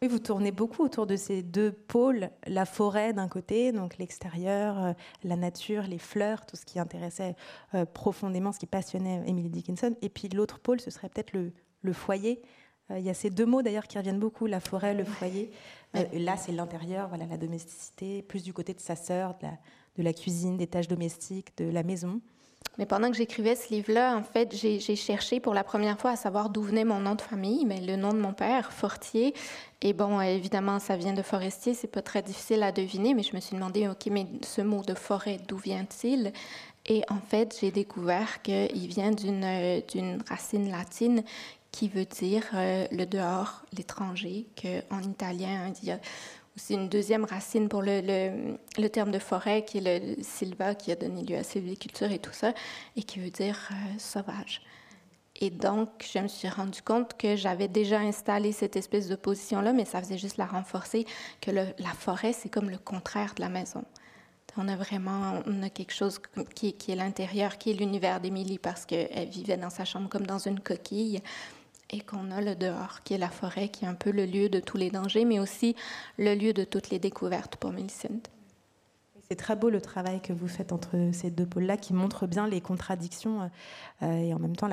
Oui, vous tournez beaucoup autour de ces deux pôles, la forêt d'un côté, donc l'extérieur, euh, la nature, les fleurs, tout ce qui intéressait euh, profondément, ce qui passionnait Emily Dickinson. Et puis l'autre pôle, ce serait peut-être le, foyer. Euh, il y a ces deux mots d'ailleurs qui reviennent beaucoup, la forêt, le foyer. là, c'est l'intérieur, voilà, la domesticité, plus du côté de sa sœur, de la cuisine, des tâches domestiques, de la maison. Mais pendant que j'écrivais ce livre-là, en fait, j'ai cherché pour la première fois à savoir d'où venait mon nom de famille, mais le nom de mon père, Fortier. Et bon, évidemment, ça vient de forestier, c'est pas très difficile à deviner, mais je me suis demandé, OK, mais ce mot de forêt, d'où vient-il? Et en fait, j'ai découvert qu'il vient d'une racine latine qui veut dire euh, le dehors, l'étranger, qu'en italien, il y a c'est une deuxième racine pour le, le, terme de forêt, qui est le silva, qui a donné lieu à sylviculture et tout ça, et qui veut dire euh, sauvage. Et donc, je me suis rendu compte que j'avais déjà installé cette espèce de position-là, mais ça faisait juste la renforcer, que la forêt, c'est comme le contraire de la maison. On a vraiment on a quelque chose qui, qui est l'intérieur, qui est l'univers d'Émilie, parce qu'elle vivait dans sa chambre comme dans une coquille et qu'on a le dehors, qui est la forêt, qui est un peu le lieu de tous les dangers, mais aussi le lieu de toutes les découvertes pour Millicent. C'est très beau le travail que vous faites entre ces deux pôles-là, qui montre bien les contradictions euh, et en même temps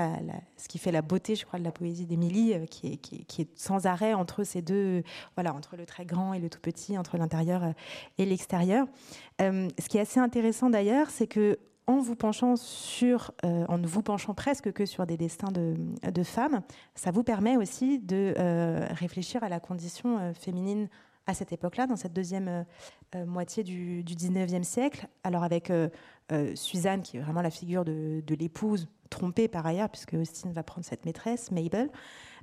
ce qui fait la beauté, je crois, de la poésie d'Émilie, euh, qui, est, sans arrêt entre ces deux, voilà, entre le très grand et le tout petit, entre l'intérieur euh, et l'extérieur. ce qui est assez intéressant d'ailleurs, c'est que en vous penchant sur, euh, en ne vous penchant presque que sur des destins de, femmes, ça vous permet aussi de euh, réfléchir à la condition euh, féminine à cette époque-là, dans cette deuxième moitié du, du, 19e siècle. Alors avec Suzanne, qui est vraiment la figure de, l'épouse, trompée par ailleurs, puisque Austin va prendre cette maîtresse, Mabel.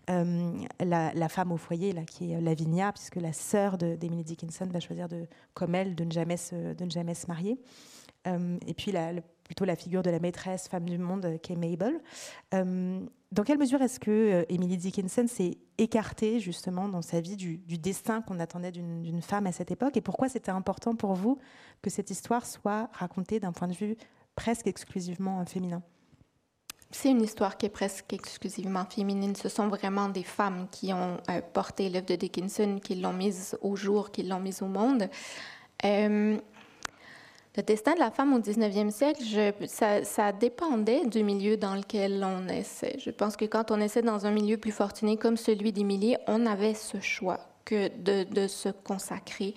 La, femme au foyer, là, qui est Lavinia, puisque la sœur d'Emily Dickinson va choisir, de, comme elle, de ne jamais se, de ne jamais se marier. Euh, et puis plutôt la figure de la maîtresse, femme du monde, qui est Mabel. Euh, dans quelle mesure est-ce que Emily Dickinson s'est écartée justement dans sa vie du, destin qu'on attendait d'une femme à cette époque? Et pourquoi c'était important pour vous que cette histoire soit racontée d'un point de vue presque exclusivement féminin? C'est une histoire qui est presque exclusivement féminine. Ce sont vraiment des femmes qui ont euh, porté l'œuvre de Dickinson, qui l'ont mise au jour, qui l'ont mise au monde. Euh, le destin de la femme au 19e siècle, ça, dépendait du milieu dans lequel on essaie. Je pense que quand on essaie dans un milieu plus fortuné comme celui d'Émilie, on avait ce choix que de, de se consacrer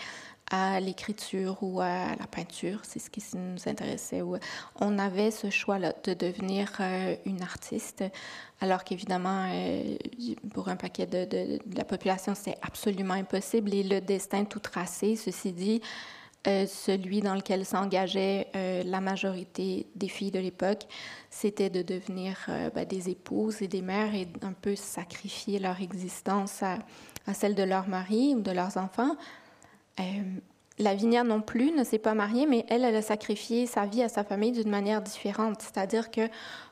à l'écriture ou à la peinture, c'est ce qui nous intéressait. On avait ce choix-là de devenir euh, une artiste, alors qu'évidemment, euh, pour un paquet de, la population, c'était absolument impossible et le destin tout tracé, ceci dit, euh, celui dans lequel s'engageait la majorité des filles de l'époque, c'était de devenir ben, des épouses et des mères et un peu sacrifier leur existence à, à celle de leur mari ou de leurs enfants euh, Lavinia non plus ne s'est pas mariée, mais elle, elle a sacrifié sa vie à sa famille d'une manière différente. C'est-à-dire que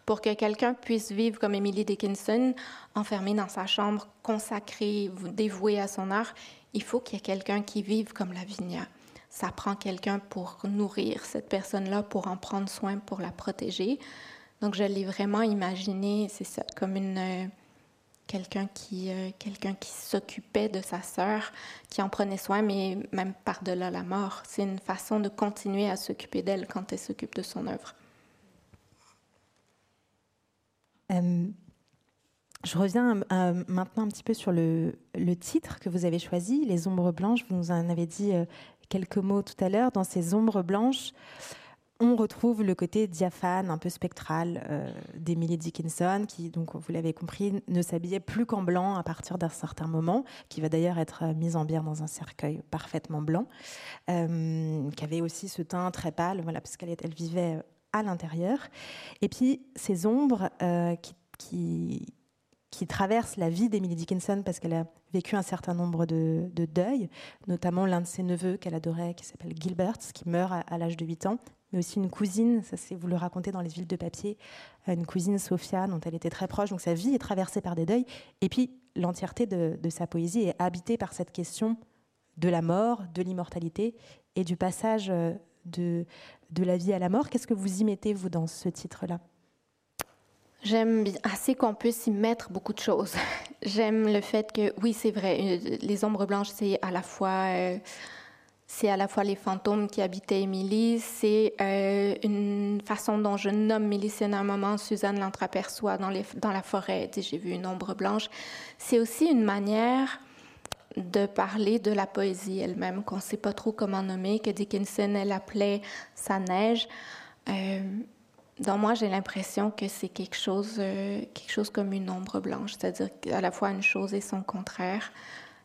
pour que quelqu'un puisse vivre comme Emily Dickinson, enfermée dans sa chambre, consacrée, dévouée à son art, il faut qu'il y ait quelqu'un qui vive comme Lavinia. Ça prend quelqu'un pour nourrir cette personne-là, pour en prendre soin, pour la protéger. Donc je l'ai vraiment imaginé, c'est ça, comme une euh, quelqu'un qui, euh, quelqu'un qui s'occupait de sa sœur, qui en prenait soin, mais même par-delà la mort. C'est une façon de continuer à s'occuper d'elle quand elle s'occupe de son œuvre. Euh, je reviens euh, maintenant un petit peu sur le, le, titre que vous avez choisi, Les ombres blanches. Vous nous en avez dit quelques mots tout à l'heure. Dans ces ombres blanches, on retrouve le côté diaphane, un peu spectral euh, d'Emily Dickinson, qui, donc, vous l'avez compris, ne s'habillait plus qu'en blanc à partir d'un certain moment, qui va d'ailleurs être euh, mise en bière dans un cercueil parfaitement blanc, euh, qui avait aussi ce teint très pâle, voilà, parce qu'elle elle vivait à l'intérieur. Et puis ces ombres qui, traversent la vie d'Emily Dickinson, parce qu'elle a vécu un certain nombre de, deuils, notamment l'un de ses neveux qu'elle adorait, qui s'appelle Gilbert, qui meurt à, l'âge de 8 ans, mais aussi une cousine, ça c'est vous le racontez dans les villes de papier, euh, une cousine Sophia dont elle était très proche. Donc sa vie est traversée par des deuils. Et puis l'entièreté de, sa poésie est habitée par cette question de la mort, de l'immortalité et du passage euh, de, de la vie à la mort. Qu'est-ce que vous y mettez, vous, dans ce titre-là? J'aime assez qu'on puisse y mettre beaucoup de choses. *laughs* J'aime le fait que, oui, c'est vrai, euh, les ombres blanches, c'est à la fois c'est à la fois les fantômes qui habitaient Émilie, c'est euh, une façon dont je nomme Mélissine à un moment, Suzanne l'entreaperçoit dans, dans la forêt, j'ai vu une ombre blanche. C'est aussi une manière de parler de la poésie elle-même, qu'on ne sait pas trop comment nommer, que Dickinson, elle appelait sa neige. Euh, dans moi, j'ai l'impression que c'est quelque chose, euh, quelque chose comme une ombre blanche, c'est-à-dire à la fois une chose et son contraire.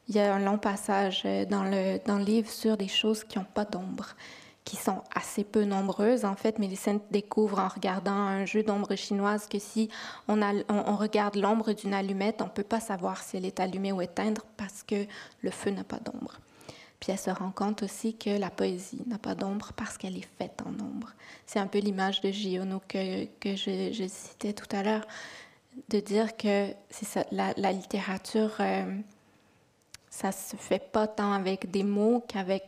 Il y a un long passage euh, dans le, dans le livre sur des choses qui n'ont pas d'ombre, qui sont assez peu nombreuses. En fait, Mélissène découvre en regardant un jeu d'ombre chinoise que si on, on, regarde l'ombre d'une allumette, on ne peut pas savoir si elle est allumée ou éteinte parce que le feu n'a pas d'ombre. Puis elle se rend compte aussi que la poésie n'a pas d'ombre parce qu'elle est faite en ombre. C'est un peu l'image de Giono que, que je, citais tout à l'heure, de dire que ça, la, littérature... Euh, ça se fait pas tant avec des mots qu'avec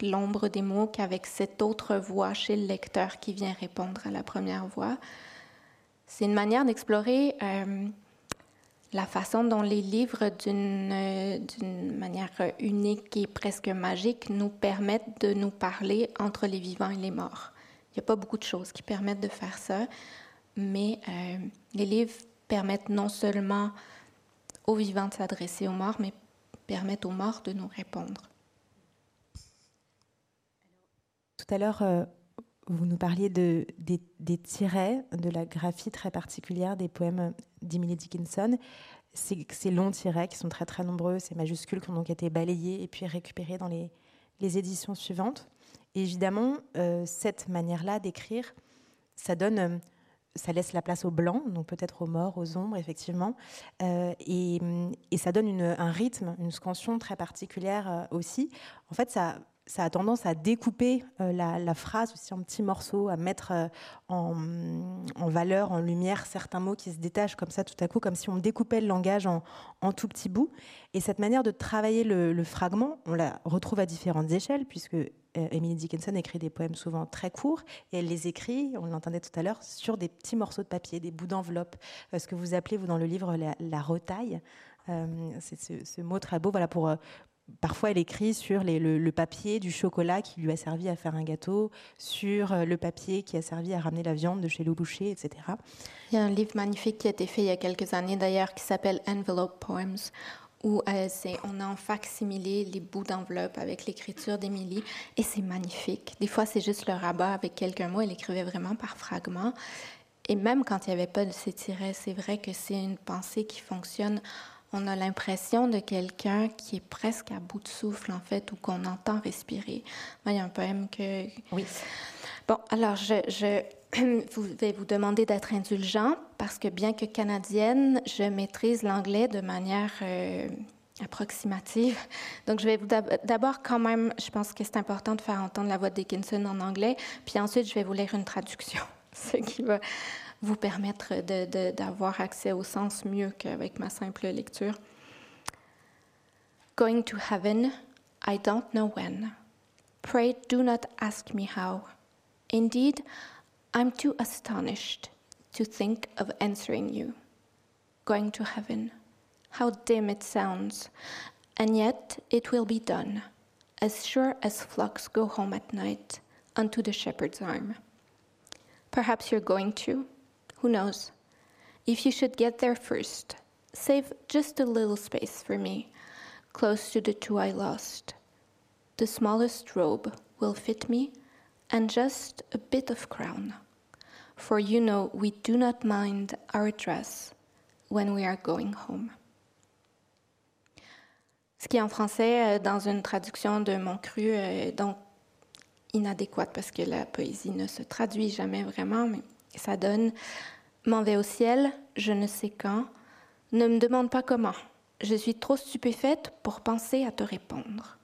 l'ombre des mots, qu'avec cette autre voix chez le lecteur qui vient répondre à la première voix. C'est une manière d'explorer euh, la façon dont les livres, d'une d'une manière unique et presque magique, nous permettent de nous parler entre les vivants et les morts. Il n'y a pas beaucoup de choses qui permettent de faire ça, mais euh, les livres permettent non seulement aux vivants de s'adresser aux morts, mais permettent aux morts de nous répondre. Tout à l'heure, euh, vous nous parliez de, des, tirets, de la graphie très particulière des poèmes d'Emily Dickinson. ces, longs tirets qui sont très très nombreux, ces majuscules qui ont donc été balayés et puis récupérés dans les, éditions suivantes. évidemment, cette manière-là d'écrire, ça donne ça laisse la place au blanc, donc peut-être aux morts, aux ombres, effectivement. et, ça donne un rythme, une scansion très particulière aussi. En fait, ça, ça a tendance à découper euh, la, phrase aussi en petits morceaux, à mettre euh, en, valeur, en lumière certains mots qui se détachent comme ça tout à coup, comme si on découpait le langage en, tout petits bouts. Et cette manière de travailler le, fragment, on la retrouve à différentes échelles, puisque euh, Emily Dickinson écrit des poèmes souvent très courts, et elle les écrit, on l'entendait tout à l'heure, sur des petits morceaux de papier, des bouts d'enveloppe, ce que vous appelez, vous, dans le livre, la, retaille. c'est ce, ce, mot très beau voilà, pour, Parfois, elle écrit sur le, papier du chocolat qui lui a servi à faire un gâteau, sur euh, le papier qui a servi à ramener la viande de chez le boucher, etc. Il y a un livre magnifique qui a été fait il y a quelques années d'ailleurs qui s'appelle Envelope Poems, où euh, on a en facsimilé les bouts d'enveloppe avec l'écriture d'Émilie, et c'est magnifique. Des fois, c'est juste le rabat avec quelques mots, elle écrivait vraiment par fragments. Et même quand il n'y avait pas de ces c'est vrai que c'est une pensée qui fonctionne on a l'impression de quelqu'un qui est presque à bout de souffle, en fait, ou qu'on entend respirer. il y a un poème que... Oui. Bon, alors, je, *clears throat* vais vous demander d'être indulgent, parce que bien que canadienne, je maîtrise l'anglais de manière... Euh, approximative. *laughs* Donc, je vais vous d'abord quand même, je pense que c'est important de faire entendre la voix de Dickinson en anglais, puis ensuite je vais vous lire une traduction, *laughs* ce qui va vous permettre d'avoir accès au sens mieux qu'avec ma simple lecture. Going to heaven, I don't know when. Pray do not ask me how. Indeed, I'm too astonished to think of answering you. Going to heaven, how dim it sounds, and yet it will be done, as sure as flocks go home at night unto the shepherd's arm. Perhaps you're going to, who knows? If you should get there first, save just a little space for me, close to the two I lost. The smallest robe will fit me, and just a bit of crown. For you know we do not mind our dress when we are going home. Ce qui en français, euh, dans une traduction de mon cru, euh, est euh, donc inadéquate parce que la poésie ne se traduit jamais vraiment, mais ça donne M'en vais au ciel, je ne sais quand. Ne me demande pas comment. Je suis trop stupéfaite pour penser à te répondre.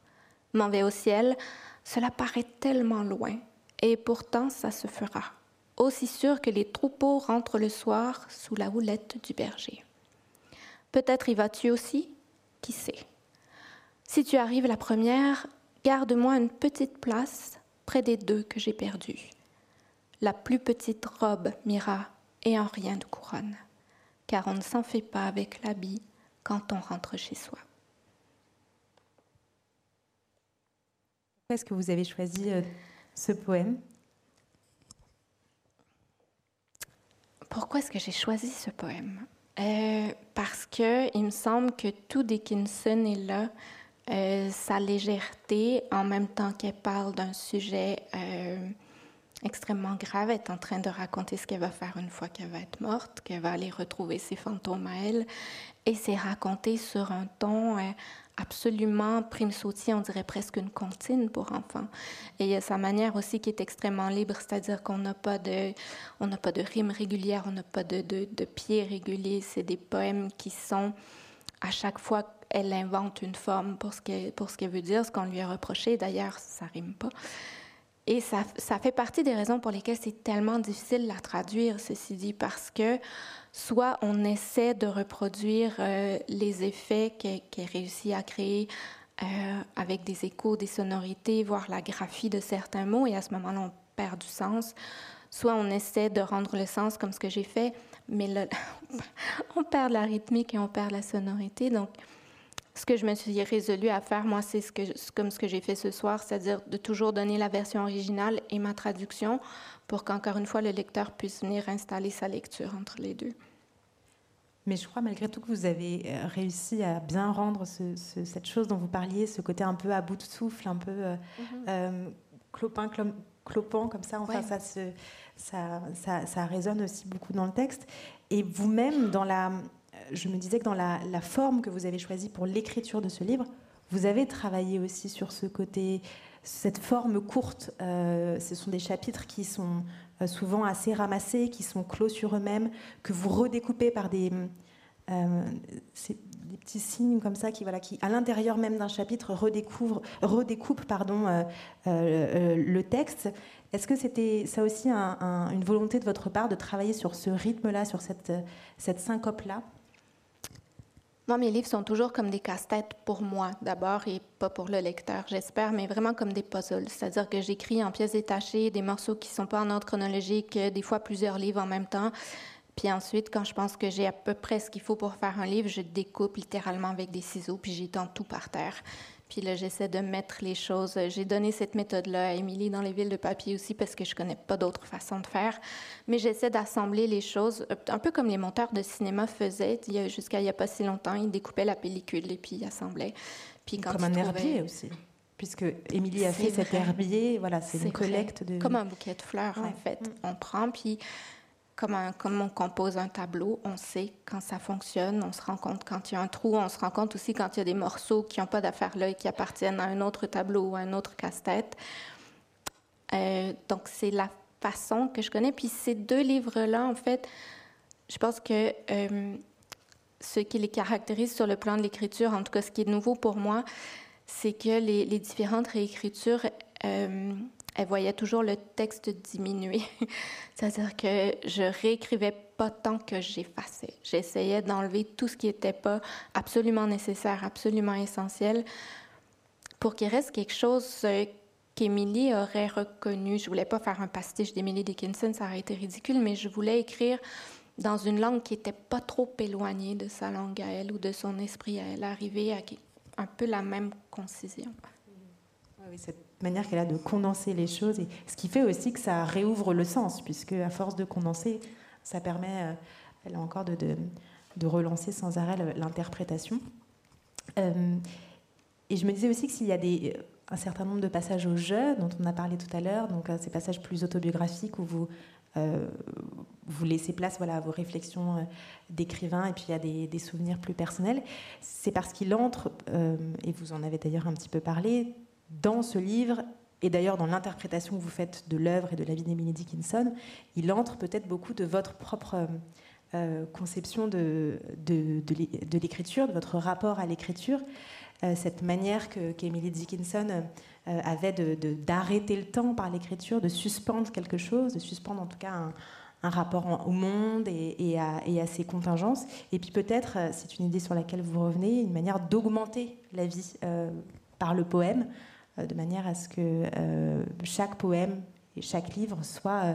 M'en vais au ciel, cela paraît tellement loin, et pourtant ça se fera, aussi sûr que les troupeaux rentrent le soir sous la houlette du berger. Peut-être y vas-tu aussi, qui sait? Si tu arrives la première, garde-moi une petite place près des deux que j'ai perdus. La plus petite robe m'ira et en rien de couronne, car on ne s'en fait pas avec l'habit quand on rentre chez soi. Pourquoi est-ce que vous avez choisi euh, ce poème? Pourquoi est-ce que j'ai choisi ce poème? Euh, Parce que il me semble que tout Dickinson est là, euh, sa légèreté, en même temps qu'elle parle d'un sujet extrêmement grave, est en train de raconter ce qu'elle va faire une fois qu'elle va être morte, qu'elle va aller retrouver ses fantômes à elle. Et c'est raconté sur un ton euh, absolument prime sautier, on dirait presque une comptine pour enfants. Et il y a sa manière aussi qui est extrêmement libre, c'est-à-dire qu'on n'a pas de, on n'a pas de rime régulière, on n'a pas de, de, de pied régulier. C'est des poèmes qui sont à chaque fois elle invente une forme pour ce qu'elle, pour ce qu'elle veut dire, ce qu'on lui a reproché. D'ailleurs, ça rime pas. Et ça, fait partie des raisons pour lesquelles c'est tellement difficile à traduire, ceci dit, parce que soit on essaie de reproduire euh, les effets qu'elle réussit à créer euh, avec des échos, des sonorités, voire la graphie de certains mots, et à ce moment-là, on perd du sens. Soit on essaie de rendre le sens comme ce que j'ai fait, mais *laughs* on perd la rythmique et on perd la sonorité. Donc, ce que je me suis résolue à faire, moi, c'est ce que, comme ce que j'ai fait ce soir, c'est-à-dire de toujours donner la version originale et ma traduction pour qu'encore une fois, le lecteur puisse venir installer sa lecture entre les deux. Mais je crois malgré tout que vous avez euh, réussi à bien rendre cette chose dont vous parliez, ce côté un peu à bout de souffle, un peu euh, mm-hmm. euh, clopin, clopant comme ça. Enfin, ça, ça, ça, ça, résonne aussi beaucoup dans le texte. Et vous-même, dans la je me disais que dans la, forme que vous avez choisie pour l'écriture de ce livre, vous avez travaillé aussi sur ce côté, cette forme courte. Euh, ce sont des chapitres qui sont euh, souvent assez ramassés, qui sont clos sur eux-mêmes, que vous redécoupez par des, euh, petits signes comme ça qui, à l'intérieur même d'un chapitre, redécouvre, redécoupe pardon, le texte. Est-ce que c'était ça aussi une volonté de votre part de travailler sur ce rythme-là, sur cette syncope-là? Moi, mes livres sont toujours comme des casse-têtes pour moi d'abord et pas pour le lecteur, j'espère, mais vraiment comme des puzzles. C'est-à-dire que j'écris en pièces détachées des morceaux qui sont pas en ordre chronologique, des fois plusieurs livres en même temps. Puis ensuite, quand je pense que j'ai à peu près ce qu'il faut pour faire un livre, je découpe littéralement avec des ciseaux, puis j'étends tout par terre. Puis là, j'essaie de mettre les choses. J'ai donné cette méthode-là à Émilie dans les villes de papier aussi parce que je connais pas d'autre façon de faire. Mais j'essaie d'assembler les choses, un peu comme les monteurs de cinéma faisaient jusqu'à il n'y a pas si longtemps. Ils découpaient la pellicule et puis ils assemblaient. Puis quand comme un herbier aussi. Puisque Émilie a fait cet herbier, voilà, c'est une collecte de. Comme un bouquet de fleurs, en fait. Mm. On prend, puis comme, on compose un tableau, on sait quand ça fonctionne, on se rend compte quand il y a un trou, on se rend compte aussi quand il y a des morceaux qui n'ont pas d'affaire là et qui appartiennent à un autre tableau ou à un autre casse-tête. Euh, donc, c'est la façon que je connais. Puis ces deux livres-là, en fait, je pense que euh, ce qui les caractérise sur le plan de l'écriture, en tout cas ce qui est nouveau pour moi, c'est que les, différentes réécritures... Euh, elle voyait toujours le texte diminuer. *laughs* C'est-à-dire que je réécrivais pas tant que j'effaçais. J'essayais d'enlever tout ce qui n'était pas absolument nécessaire, absolument essentiel, pour qu'il reste quelque chose qu'Émilie aurait reconnu. Je voulais pas faire un pastiche d'Emily Dickinson, ça aurait été ridicule, mais je voulais écrire dans une langue qui n'était pas trop éloignée de sa langue à elle ou de son esprit à elle, arriver à un peu la même concision. Oui, manière qu'elle a de condenser les choses, et ce qui fait aussi que ça réouvre le sens, puisque à force de condenser, ça permet, euh, a encore de, relancer sans arrêt l'interprétation. Euh, et je me disais aussi que s'il y a des, un certain nombre de passages au jeu, dont on a parlé tout à l'heure, donc euh, ces passages plus autobiographiques où vous, laissez place voilà, à vos réflexions d'écrivain et puis a des, des souvenirs plus personnels, c'est parce qu'il entre, et vous en avez d'ailleurs un petit peu parlé, dans ce livre, et d'ailleurs dans l'interprétation que vous faites de l'œuvre et de la vie d'Emily Dickinson, il entre peut-être beaucoup de votre propre euh, conception de, l'écriture, de votre rapport à l'écriture, euh, cette manière qu'Emily Dickinson euh, avait d'arrêter le temps par l'écriture, de suspendre quelque chose, de suspendre en tout cas un, rapport au monde et, à, ses contingences. Et puis peut-être, c'est une idée sur laquelle vous revenez, une manière d'augmenter la vie par le poème, euh, de manière à ce que euh, chaque poème et chaque livre soit euh,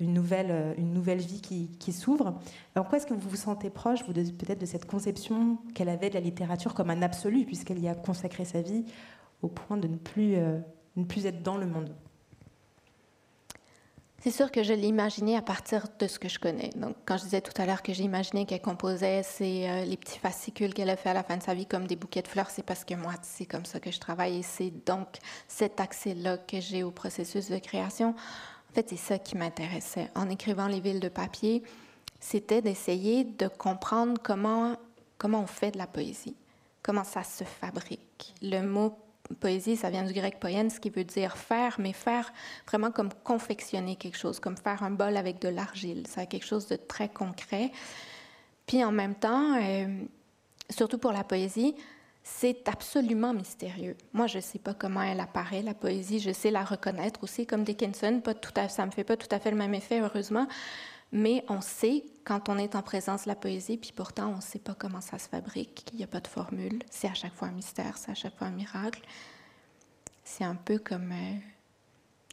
une nouvelle, une nouvelle vie qui, qui s'ouvre. En quoi est-ce que vous vous sentez proche, vous, peut-être, de cette conception qu'elle avait de la littérature comme un absolu, puisqu'elle y a consacré sa vie au point de ne plus, ne plus être dans le monde? C'est sûr que je l'ai imaginé à partir de ce que je connais. Donc, quand je disais tout à l'heure que j'ai imaginé qu'elle composait ces, euh, les petits fascicules qu'elle a fait à la fin de sa vie comme des bouquets de fleurs, c'est parce que moi, c'est comme ça que je travaille et c'est donc cet accès-là que j'ai au processus de création. En fait, c'est ça qui m'intéressait. En écrivant les villes de papier, c'était d'essayer de comprendre comment, comment on fait de la poésie, comment ça se fabrique. Le mot poésie, ça vient du grec poien, ce qui veut dire faire, mais faire vraiment comme confectionner quelque chose, comme faire un bol avec de l'argile. C'est quelque chose de très concret. Puis en même temps, euh, surtout pour la poésie, c'est absolument mystérieux. Moi, je ne sais pas comment elle apparaît, la poésie. Je sais la reconnaître aussi, comme Dickinson. Pas tout à, ça ne me fait pas tout à fait le même effet, heureusement. Mais on sait quand on est en présence de la poésie, puis pourtant on ne sait pas comment ça se fabrique, il n'y a pas de formule. C'est à chaque fois un mystère, c'est à chaque fois un miracle. C'est un peu comme... Euh,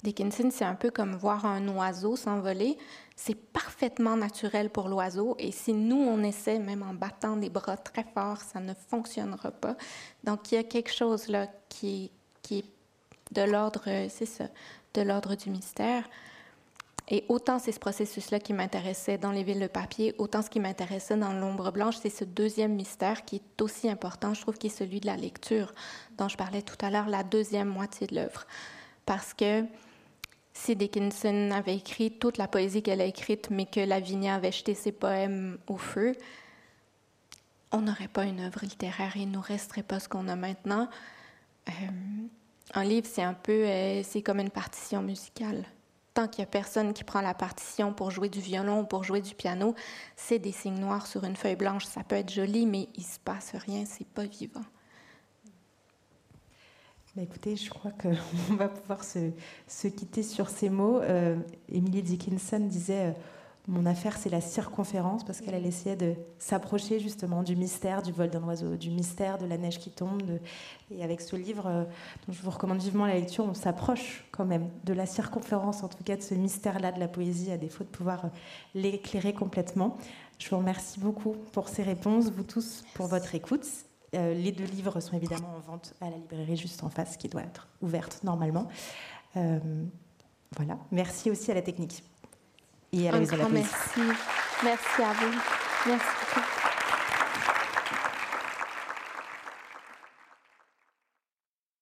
Dickinson, c'est un peu comme voir un oiseau s'envoler. C'est parfaitement naturel pour l'oiseau et si nous, on essaie, même en battant des bras très fort, ça ne fonctionnera pas. Donc, il y a quelque chose là qui, qui est de l'ordre, c'est ça, de l'ordre du mystère. Et autant c'est ce processus-là qui m'intéressait dans les villes de papier, autant ce qui m'intéressait dans l'ombre blanche, c'est ce deuxième mystère qui est aussi important, je trouve, qui est celui de la lecture, dont je parlais tout à l'heure, la deuxième moitié de l'œuvre. Parce que si Dickinson avait écrit toute la poésie qu'elle a écrite, mais que Lavinia avait jeté ses poèmes au feu, on n'aurait pas une œuvre littéraire et il nous resterait pas ce qu'on a maintenant. Euh, un livre, c'est un peu, euh, c'est comme une partition musicale. Tant qu'il y a personne qui prend la partition pour jouer du violon ou pour jouer du piano, c'est des signes noirs sur une feuille blanche. Ça peut être joli, mais il se passe rien, c'est pas vivant. Bah, écoutez, je crois qu'on *laughs* va pouvoir se, se, quitter sur ces mots. Euh, Emily Dickinson disait mon affaire, c'est la circonférence, parce qu'elle essayait de s'approcher justement du mystère du vol d'un oiseau, du mystère de la neige qui tombe. Et avec ce livre, euh, dont je vous recommande vivement la lecture, on s'approche quand même de la circonférence, en tout cas de ce mystère-là de la poésie, à défaut de pouvoir euh, l'éclairer complètement. Je vous remercie beaucoup pour ces réponses, vous tous, pour votre écoute. Euh, les deux livres sont évidemment en vente à la librairie juste en face, qui doit être ouverte normalement. voilà. Merci aussi à la technique et à la Merci. Merci à vous. Merci.